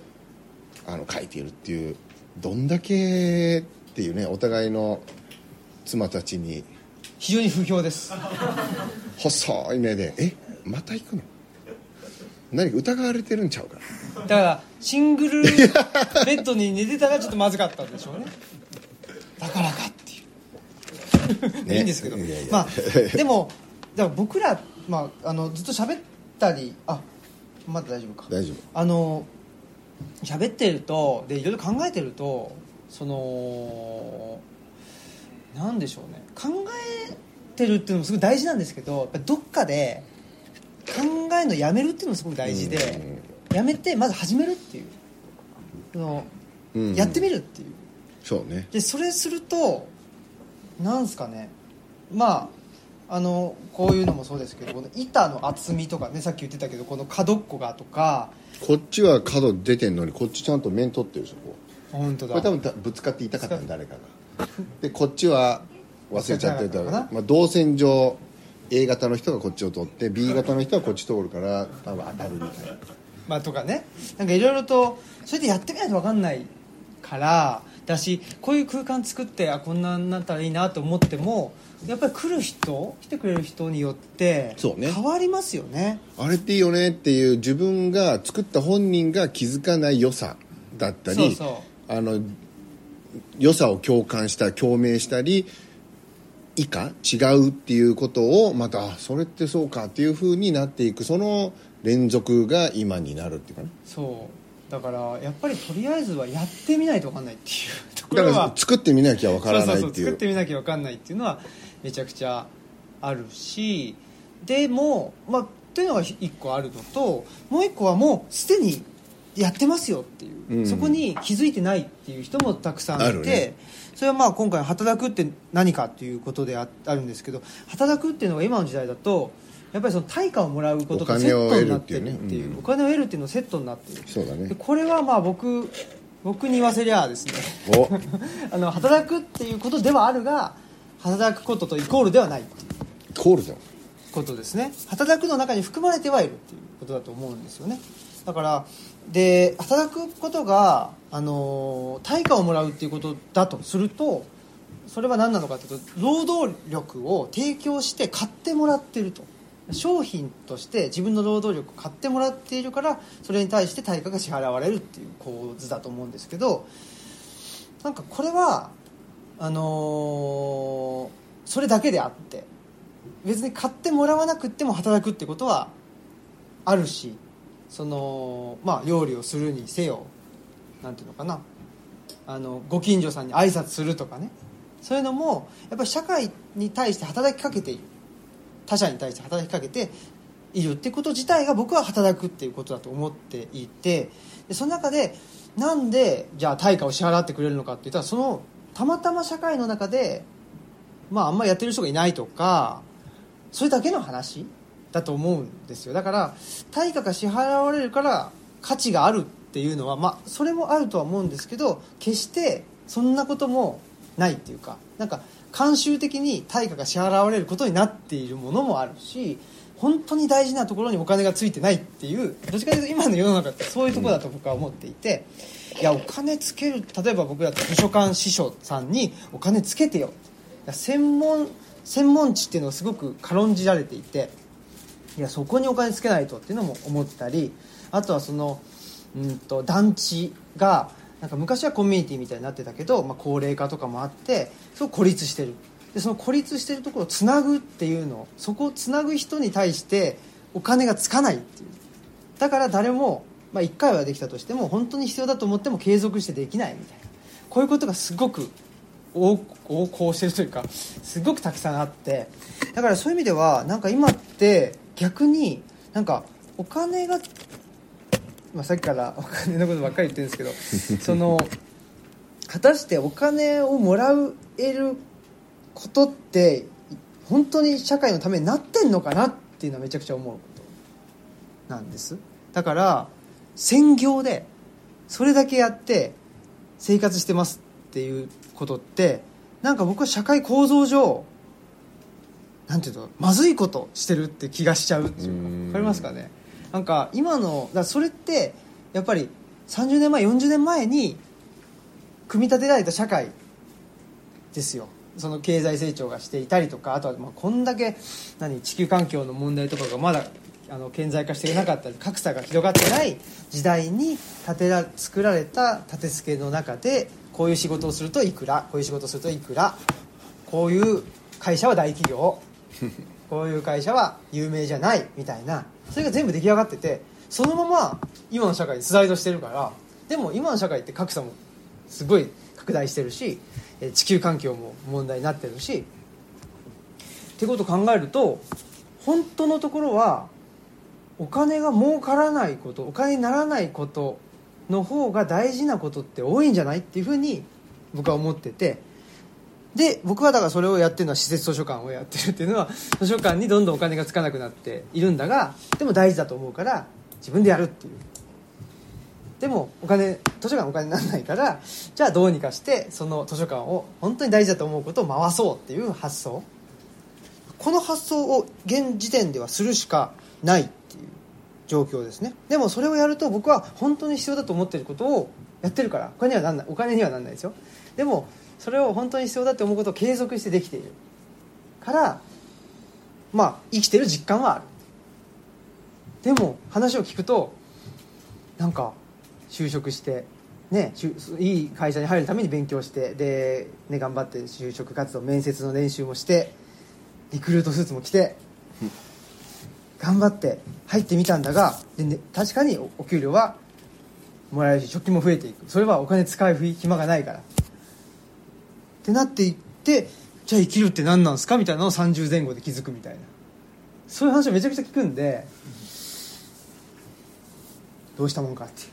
あの書いているっていうどんだけっていうねお互いの妻たちに非常に不評です細い目で「えまた行くの?」何か疑われてるんちゃうかだからシングルベッドに寝てたらちょっとまずかったんでしょうね。だからかっていう、ね。いいんですけど。まあでもだから僕ら、まあ、あのずっと喋ったりあまだ大丈夫か。大丈夫。あの喋ってるとでいろいろ考えてるとそのなんでしょうね。考えてるっていうのもすごい大事なんですけどやっぱどっかで考えるのやめるっていうのもすごく大事で、やめてまず始めるっていう。その、うん。やってみるっていう。そうね。でそれするとなんすかね。まああのこういうのもそうですけどこの板の厚みとかねさっき言ってたけどこの角っこがとか。こっちは角出てんのにこっちちゃんと面取ってるでしょこ本当だ。うこれ多分だぶつかって痛かったの誰かが。でこっちは忘れちゃってた。まあ、動線上 A 型の人がこっちを取って B 型の人はこっち通るから多分当たるみたいなまあとかね。なんかいろいろとそれでやってみないと分かんないからだしこういう空間作ってあこんなんなったらいいなと思ってもやっぱり来る人来てくれる人によって変わりますよね。あれっていいよねっていう自分が作った本人が気づかない良さだったりそうそあの良さを共感した共鳴したり以下違うっていうことをまたあそれってそうかっていうふうになっていく。その連続が今になるっていうかね。そう。だからやっぱりとりあえずはやってみないと分かんないっていうとこだからろは作ってみなきゃわからないっていう。作ってみなきゃ分かんないっていうのはめちゃくちゃあるし。でもまあっていうのが一個あるのともう一個はもうすでにやってますよっていう、うん。そこに気づいてないっていう人もたくさんいて、ね。それはまあ今回働くって何かっていうことでああるんですけど働くっていうのが今の時代だとやっぱりその対価をもらうこととセットになってるっていうお金を得るっていうのセットになってる。そうだね。でこれはまあ僕僕に言わせりゃですね。お。*laughs* あの働くっていうことではあるが働くこととイコールではないっていう。コールだよことですね。働くの中に含まれてはいるっていうことだと思うんですよね。だからで働くことが、あの対価をもらうっていうことだとするとそれは何なのかというと労働力を提供して買ってもらっていると商品として自分の労働力を買ってもらっているからそれに対して対価が支払われるっていう構図だと思うんですけどなんかこれはあのーそれだけであって別に買ってもらわなくても働くってことはあるしそのまあ料理をするにせよなんていうのかな。あのご近所さんに挨拶するとかね。そういうのもやっぱり社会に対して働きかけている。他者に対して働きかけているってこと自体が僕は働くっていうことだと思っていてでその中でなんでじゃあ対価を支払ってくれるのかって言ったらそのたまたま社会の中でまああんまりやってる人がいないとかそれだけの話だと思うんですよ。だから対価が支払われるから価値があるっていうのはまあそれもあるとは思うんですけど決してそんなこともないっていうかなんか慣習的に対価が支払われることになっているものもあるし本当に大事なところにお金がついてないっていうどっちかというと今の世の中ってそういうところだと僕は思っていて、いやお金つける例えば僕だったら図書館司書さんにお金つけてよ。専門専門知っていうのがすごく軽んじられていていやそこにお金つけないとっていうのも思ったりあとはそのうんと団地がなんか昔はコミュニティみたいになってたけど、まあ、高齢化とかもあってすごく孤立してる。でその孤立してるところをつなぐっていうのそこをつなぐ人に対してお金がつかないっていう。だから誰も、まあ、1回はできたとしても本当に必要だと思っても継続してできないみたいな。こういうことがすごく横横行してるというかすごくたくさんあって。だからそういう意味ではなんか今って逆になんかお金が、まあ、さっきからお金のことばっかり言ってるんですけどその果たしてお金をもらえることって本当に社会のためになってんのかなっていうのはめちゃくちゃ思うことなんです。だから専業でそれだけやって生活してますっていうことってなんか僕は社会構造上なんていうのまずいことしてるって気がしちゃうっていうかうん。わかりますかね？なんか今のだそれってやっぱり30年前40年前に組み立てられた社会ですよ。その経済成長がしていたりとかあとはまあこんだけ何地球環境の問題とかがまだあの顕在化していなかったり格差が広がってない時代に建てら作られた立て付けの中でこういう仕事をするといくらこういう仕事をするといくらこういう会社は大企業。*laughs* こういう会社は有名じゃないみたいな。それが全部出来上がっててそのまま今の社会にスライドしてるからでも今の社会って格差もすごい拡大してるし地球環境も問題になってるしってことを考えると本当のところはお金が儲からないことお金にならないことの方が大事なことって多いんじゃない？っていうふうに僕は思っててで僕はだからそれをやってるのは施設図書館をやってるっていうのは *laughs* 図書館にどんどんお金がつかなくなっているんだがでも大事だと思うから自分でやるっていう。でもお金図書館お金にならないからじゃあどうにかしてその図書館を本当に大事だと思うことを回そうっていう発想。この発想を現時点ではするしかないっていう状況ですね。でもそれをやると僕は本当に必要だと思ってることをやってるからお金にはなんないお金にはなんないですよ。でもそれを本当に必要だって思うことを継続してできている。からまあ生きてる実感はある。でも話を聞くとなんか就職してね、いい会社に入るために勉強してで、ね、頑張って就職活動面接の練習もしてリクルートスーツも着て頑張って入ってみたんだがで、ね、確かにおお給料はもらえるし貯金も増えていく。それはお金使う暇がないから。ってなっていってじゃあ生きるって何なんですか？みたいなのを30前後で気づくみたいな。そういう話をめちゃくちゃ聞くんでどうしたもんかっていう。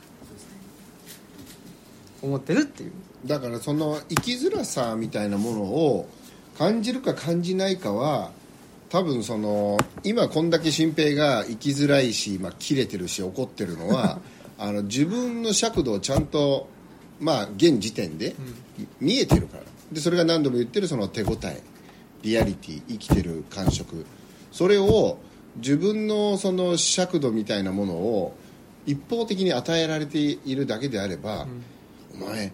思ってるっていう。だからその生きづらさみたいなものを感じるか感じないかは多分その今こんだけ新平が生きづらいし、まあ、切れてるし怒ってるのは *laughs* あの自分の尺度をちゃんとまあ現時点で見えてるからでそれが何度も言ってるその手応えリアリティ生きてる感触。それを自分のその尺度みたいなものを一方的に与えられているだけであれば、お前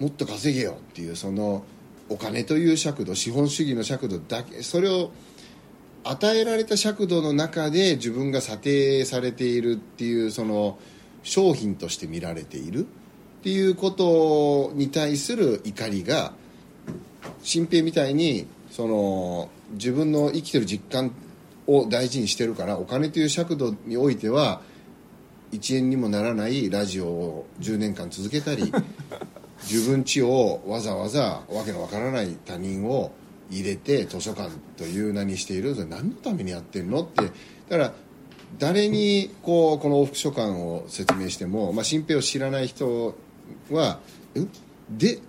もっと稼げよっていうそのお金という尺度資本主義の尺度だけそれを与えられた尺度の中で自分が査定されているっていうその商品として見られているっていうことに対する怒りが新平みたいにその自分の生きてる実感を大事にしてるからお金という尺度においては1円にもならないラジオを10年間続けたり *laughs* 自分家をわざわざわけのわからない他人を入れて図書館という名にしている。それ何のためにやってるの？って。だから誰にこうこの往復書館を説明しても、まあ、新平を知らない人は「んで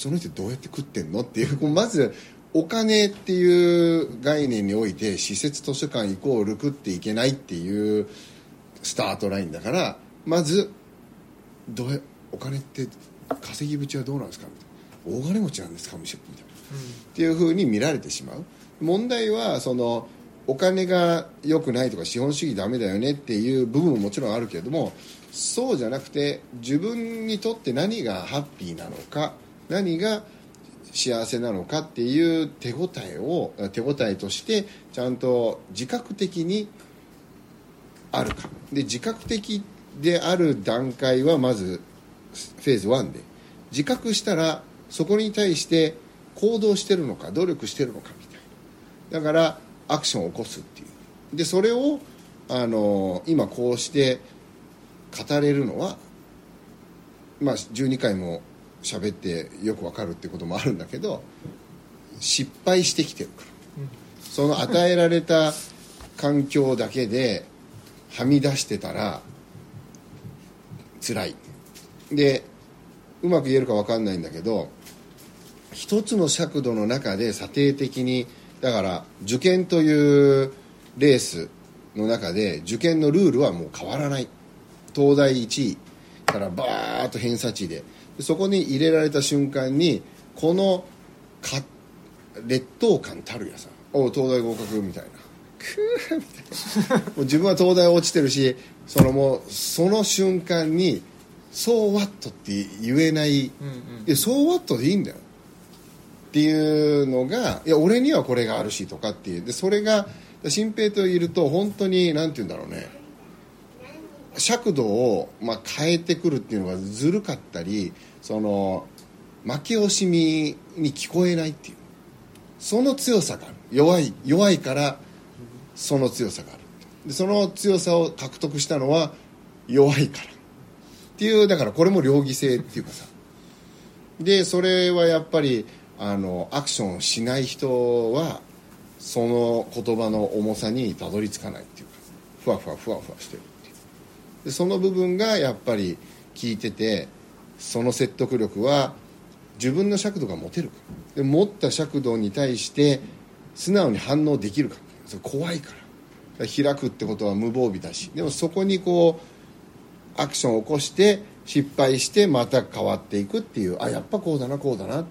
その人どうやって食ってんの?」っていうまずお金っていう概念において施設図書館イコール食っていけないっていうスタートラインだからまずどうやお金って稼ぎ口はどうなんですか？みたいな。大金持ちなんですか？むしろみたいな、っていうふうに見られてしまう。問題はそのお金が良くないとか資本主義ダメだよねっていう部分ももちろんあるけれどもそうじゃなくて自分にとって何がハッピーなのか何が幸せなのかっていう手応えを手応えとしてちゃんと自覚的にあるか。で自覚的である段階はまずフェーズ1で。自覚したらそこに対して行動してるのか努力してるのかみたいな。だからアクションを起こすっていう。でそれをあの今こうして語れるのはまあ12回も喋ってよくわかるってこともあるんだけど失敗してきてるから、その与えられた環境だけではみ出してたら辛い。でうまく言えるか分かんないんだけど一つの尺度の中で査定的にだから受験というレースの中で受験のルールはもう変わらない。東大1位からバーッと偏差値ででそこに入れられた瞬間にこのか劣等感たるやさ「おう東大合格」みたいな「くー」みたいな。もう自分は東大落ちてるしそのもうその瞬間に「そうワット」って言えない「いやそうワット」でいいんだよ。っていうのがいや俺にはこれがあるしとかっていう。でそれが新平といると本当に何て言うんだろうね。尺度を、まあ、変えてくるっていうのがずるかったりその負け惜しみに聞こえないっていう。その強さがある。弱い弱いからその強さがある。でその強さを獲得したのは弱いから。っていうだからこれも両義性っていうかさ。でそれはやっぱりあのアクションをしない人はその言葉の重さにたどり着かないっていうか。ふわふわふわふわしてるっていう。でその部分がやっぱり聞いててその説得力は自分の尺度が持てるか。で持った尺度に対して素直に反応できるか。それ怖いから。開くってことは無防備だし。でもそこにこうアクションを起こして失敗してまた変わっていくっていう。あやっぱこうだなこうだな。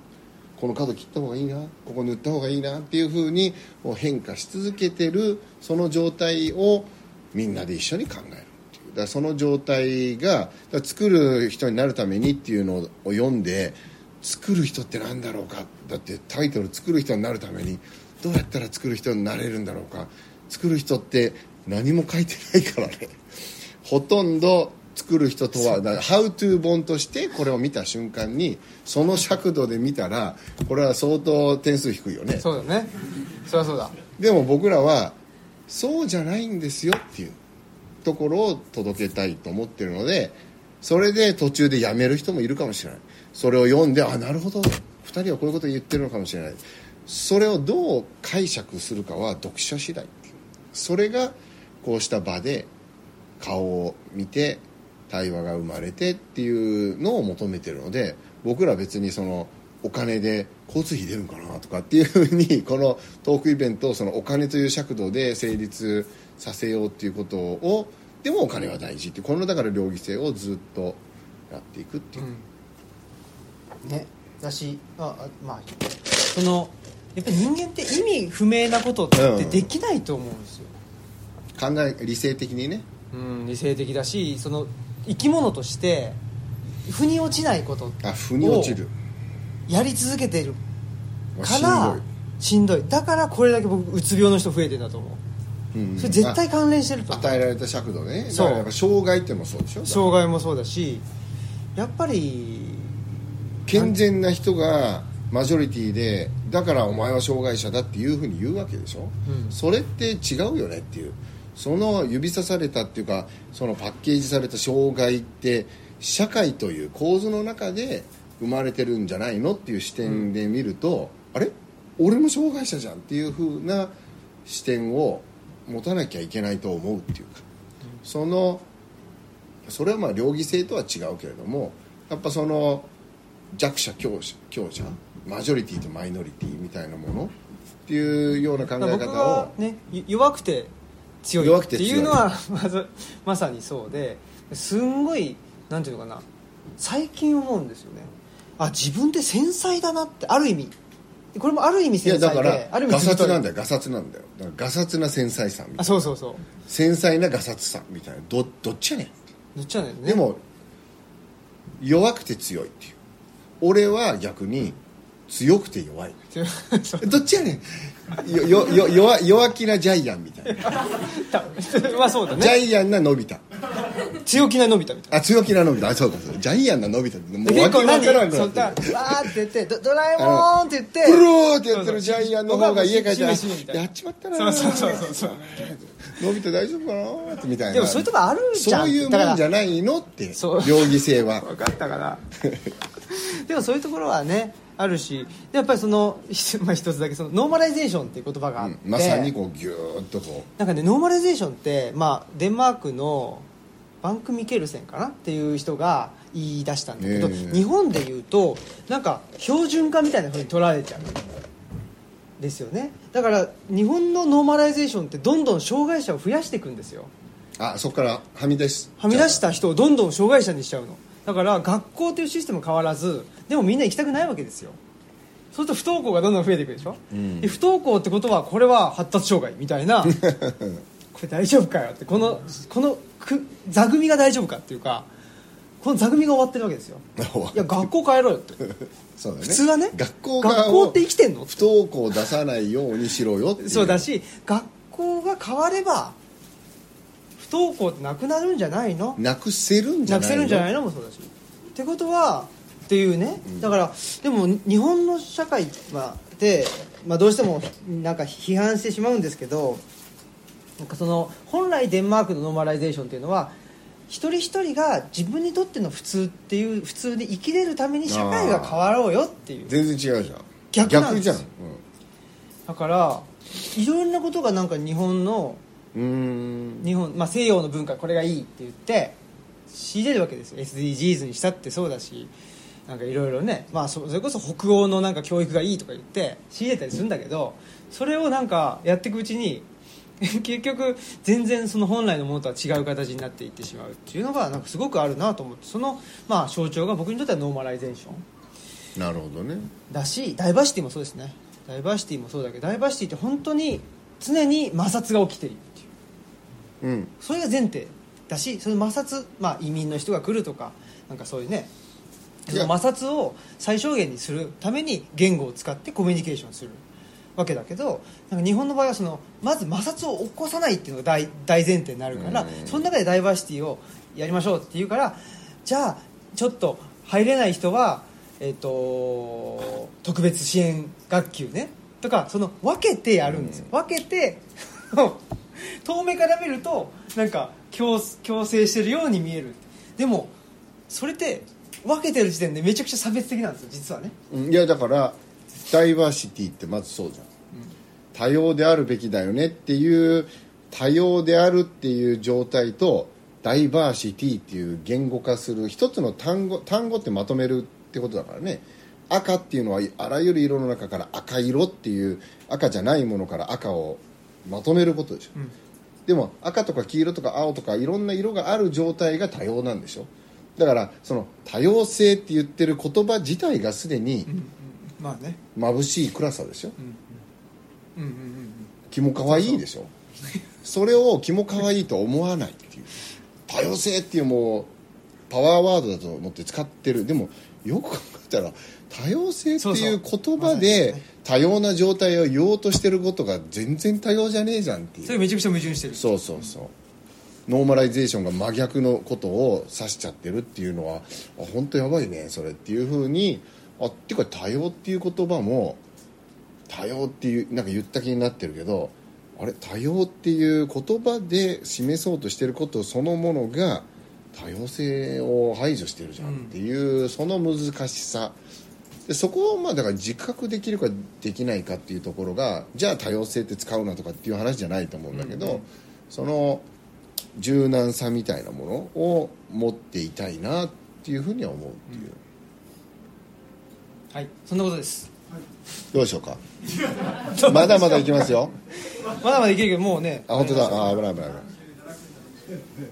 この角切った方がいいな。ここ塗った方がいいな。っていうふうに変化し続けてるその状態をみんなで一緒に考える。だその状態が作る人になるためにっていうのを読んで作る人って何だろうか？だってタイトル作る人になるためにどうやったら作る人になれるんだろうか？作る人って何も書いてないからね。ほとんど作る人とはだ How to 本としてこれを見た瞬間にその尺度で見たらこれは相当点数低いよね。そうだね。そりゃそうだ。でも僕らはそうじゃないんですよっていうところを届けたいと思ってるのでそれで途中でやめる人もいるかもしれない。それを読んであなるほど。2人はこういうこと言ってるのかもしれない。それをどう解釈するかは読者次第。それがこうした場で顔を見て対話が生まれてっていうのを求めてるので僕ら別にそのお金で交通費出るんかなとかっていうふうにこのトークイベントをそのお金という尺度で成立させようっていうことをでもお金は大事っていうこのだから両義性をずっとやっていくっていう、ね。だしああまあそのやっぱり人間って意味不明なことってできないと思うんですよ、考え理性的にね。うん、理性的だしその生き物として腑に落ちないことあ腑に落ちるやり続けてる。からしんどい。だからこれだけ僕うつ病の人増えてんだと思う。うんそれ絶対関連してると与えられた尺度ね。そう。やっぱ障害ってもそうでしょ。障害もそうだしやっぱり健全な人がマジョリティでだからお前は障害者だっていうふうに言うわけでしょ、うん。それって違うよねっていう。その指さされたっていうかそのパッケージされた障害って社会という構図の中で生まれてるんじゃないのっていう視点で見ると、あれ？俺も障害者じゃんっていうふうな視点を持たなきゃいけないと思うっていうか、そのそれはまあ両義性とは違うけれどもやっぱその弱者強者強者マジョリティとマイノリティみたいなものっていうような考え僕方がをねゆ弱くて強い。っていうのはまずまさにそうですんごいなんていうのかな最近思うんですよねあ自分って繊細だなってある意味。これもある意味いや繊細だからである意味ガサツなんだだよ。ガサツなんだよ。だからガサツな繊細さみたいな。あそうそうそう。繊細なガサツさみたいな。どどっちやねん。どっちなんだよね。でも弱くて強いっていう。俺は逆に強くて弱い。*laughs* どっちやねんよよよ弱弱気なジャイアンみたいな。まあそうだね。ジャイアンなのび太。強気なのび太みたいあ強気なのび太。あそうかそうジャイアンなのび太ってもなうわけわ何そわーって言ってドドラえもんって言って。プローってやってるジャイアンの方が家帰ってやっちまったな。そうそうそうそうそう。のび太大丈夫かなってみたいな。でもそういうとこあるじゃん。そういうもんじゃないのってそう。両義性は。分かったかな。でもそういうところはねあるしでやっぱりその、ひ *laughs* まあ、一つだけそのノーマライゼーションっていう言葉があって、うんまさにこうギューッとこなんかねノーマライゼーションって、まあ、デンマークのバンク・ミケルセンかなっていう人が言い出したんだけど、ええ。日本で言うとなんか標準化みたいなふうに取られちゃう。んですよね。だから日本のノーマライゼーションってどんどん障害者を増やしていくんですよ。うあそこからはみ出しはみ出した人をどんどん障害者にしちゃうの。だから学校というシステム変わらずでもみんな行きたくないわけですよ。そうすると不登校がどんどん増えていくでしょ、ん。で不登校ってことはこれは発達障害みたいな。*laughs* これ大丈夫かよって。このこのく座組が大丈夫かっていうかこの座組が終わってるわけですよ。*laughs* いや学校帰ろうよって。*laughs* そうだね。普通はね学校側学校をって生きてんの？不登校を出さないようにしろよってそうだし学校が変われば不登校ってなくなるんじゃないの？なくせるんじゃないの？なくせるんじゃないのもそうだし。ってことはっていうね、だからでも日本の社会はで、まあ、どうしてもなんか批判してしまうんですけどなんかその本来デンマークのノーマライゼーションっていうのは一人一人が自分にとっての普通っていう普通で生きれるために社会が変わろうよっていう。全然違うじゃん。逆なんです。じゃん。だからいろんなことがなんか日本のうん。日本、まあ、西洋の文化これがいいって言って仕入れるわけですよ。SDGs にしたってそうだしなんかいろいろね、まあ、そそれこそ北欧のなんか教育がいいとか言って仕入れたりするんだけどそれをなんかやっていくうちに *laughs* 結局全然その本来のものとは違う形になっていってしまうっていうのがなんかすごくあるなと思ってそのまあ象徴が僕にとってはノーマライゼーション。なるほどね。だしダイバーシティもそうですね。ダイバーシティもそうだけどダイバーシティって本当に常に摩擦が起きているっていう。うん。それが前提。だしその摩擦、まあ、移民の人が来るとかなんかそういうねその摩擦を最小限にするために言語を使ってコミュニケーションするわけだけどなんか日本の場合はそのまず摩擦を起こさないっていうのが大大前提になるからうん。その中でダイバーシティをやりましょうっていうからじゃあちょっと入れない人は、えっと特別支援学級ねとかその分けてやるんですよ、分けて *laughs* 遠目から見るとなんか強強制してるように見える。でもそれって分けてる時点でめちゃくちゃ差別的なんですよ実はね。うんいやだからダイバーシティってまずそうじゃん、多様であるべきだよねっていう多様であるっていう状態とダイバーシティっていう言語化する一つの単語単語ってまとめるってことだからね。赤っていうのはあらゆる色の中から赤色っていう赤じゃないものから赤をまとめることでしょ、ん。でも赤とか黄色とか青とかいろんな色がある状態が多様なんでしょだからその多様性って言ってる言葉自体がすでにまあね。眩しい暗さでしょ？うんうん。うんうんキモ可愛いでしょ？それをキモ可愛いと思わないっていう。多様性っていうもうパワーワードだと思って使ってる。でもよく考えたら多様性っていう言葉で多様な状態を言おうとしてることが全然多様じゃねえじゃんっていう。それめちゃくちゃ矛盾してる。そうそうそうノーマライゼーションが真逆のことを指しちゃってるっていうのはあ本当やばいねそれっていうふうにあっていうか多様っていう言葉も多様っていうなんか言った気になってるけどあれ多様っていう言葉で示そうとしてることそのものが多様性を排除してるじゃんっていう、その難しさ。でそこをまあだから自覚できるかできないかっていうところがじゃあ多様性って使うなとかっていう話じゃないと思うんだけど、その柔軟さみたいなものを持っていたいなっていうふうには思うっていう、はいそんなことです。どうでしょうか？まだまだいきますよ。まだまだいけるけどもうね。あ本当だ。あ危ない危ない危ない。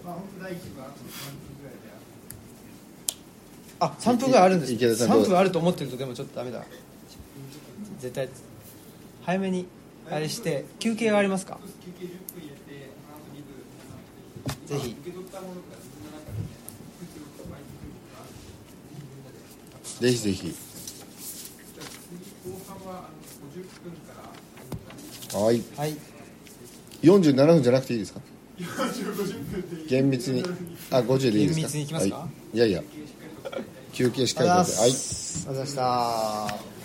まあ本当第一部あと3分ぐらいであ3分ぐらいあるんです。池田さんどう？3分あると思ってるとでもちょっとダメだ。絶対早めにあれして休憩がありますか？休憩10分入れてあと2部皆さんぜひ。受け取ったものが自分の中でね普通の前に来るとかぜひぜひ。はあの50分からはい。はい47分じゃなくていいですか？40、50分で厳密に。あ50でいいですか？厳密にいきますか？はい、いやいや。休憩しっかりとって。はい。ありがとうございました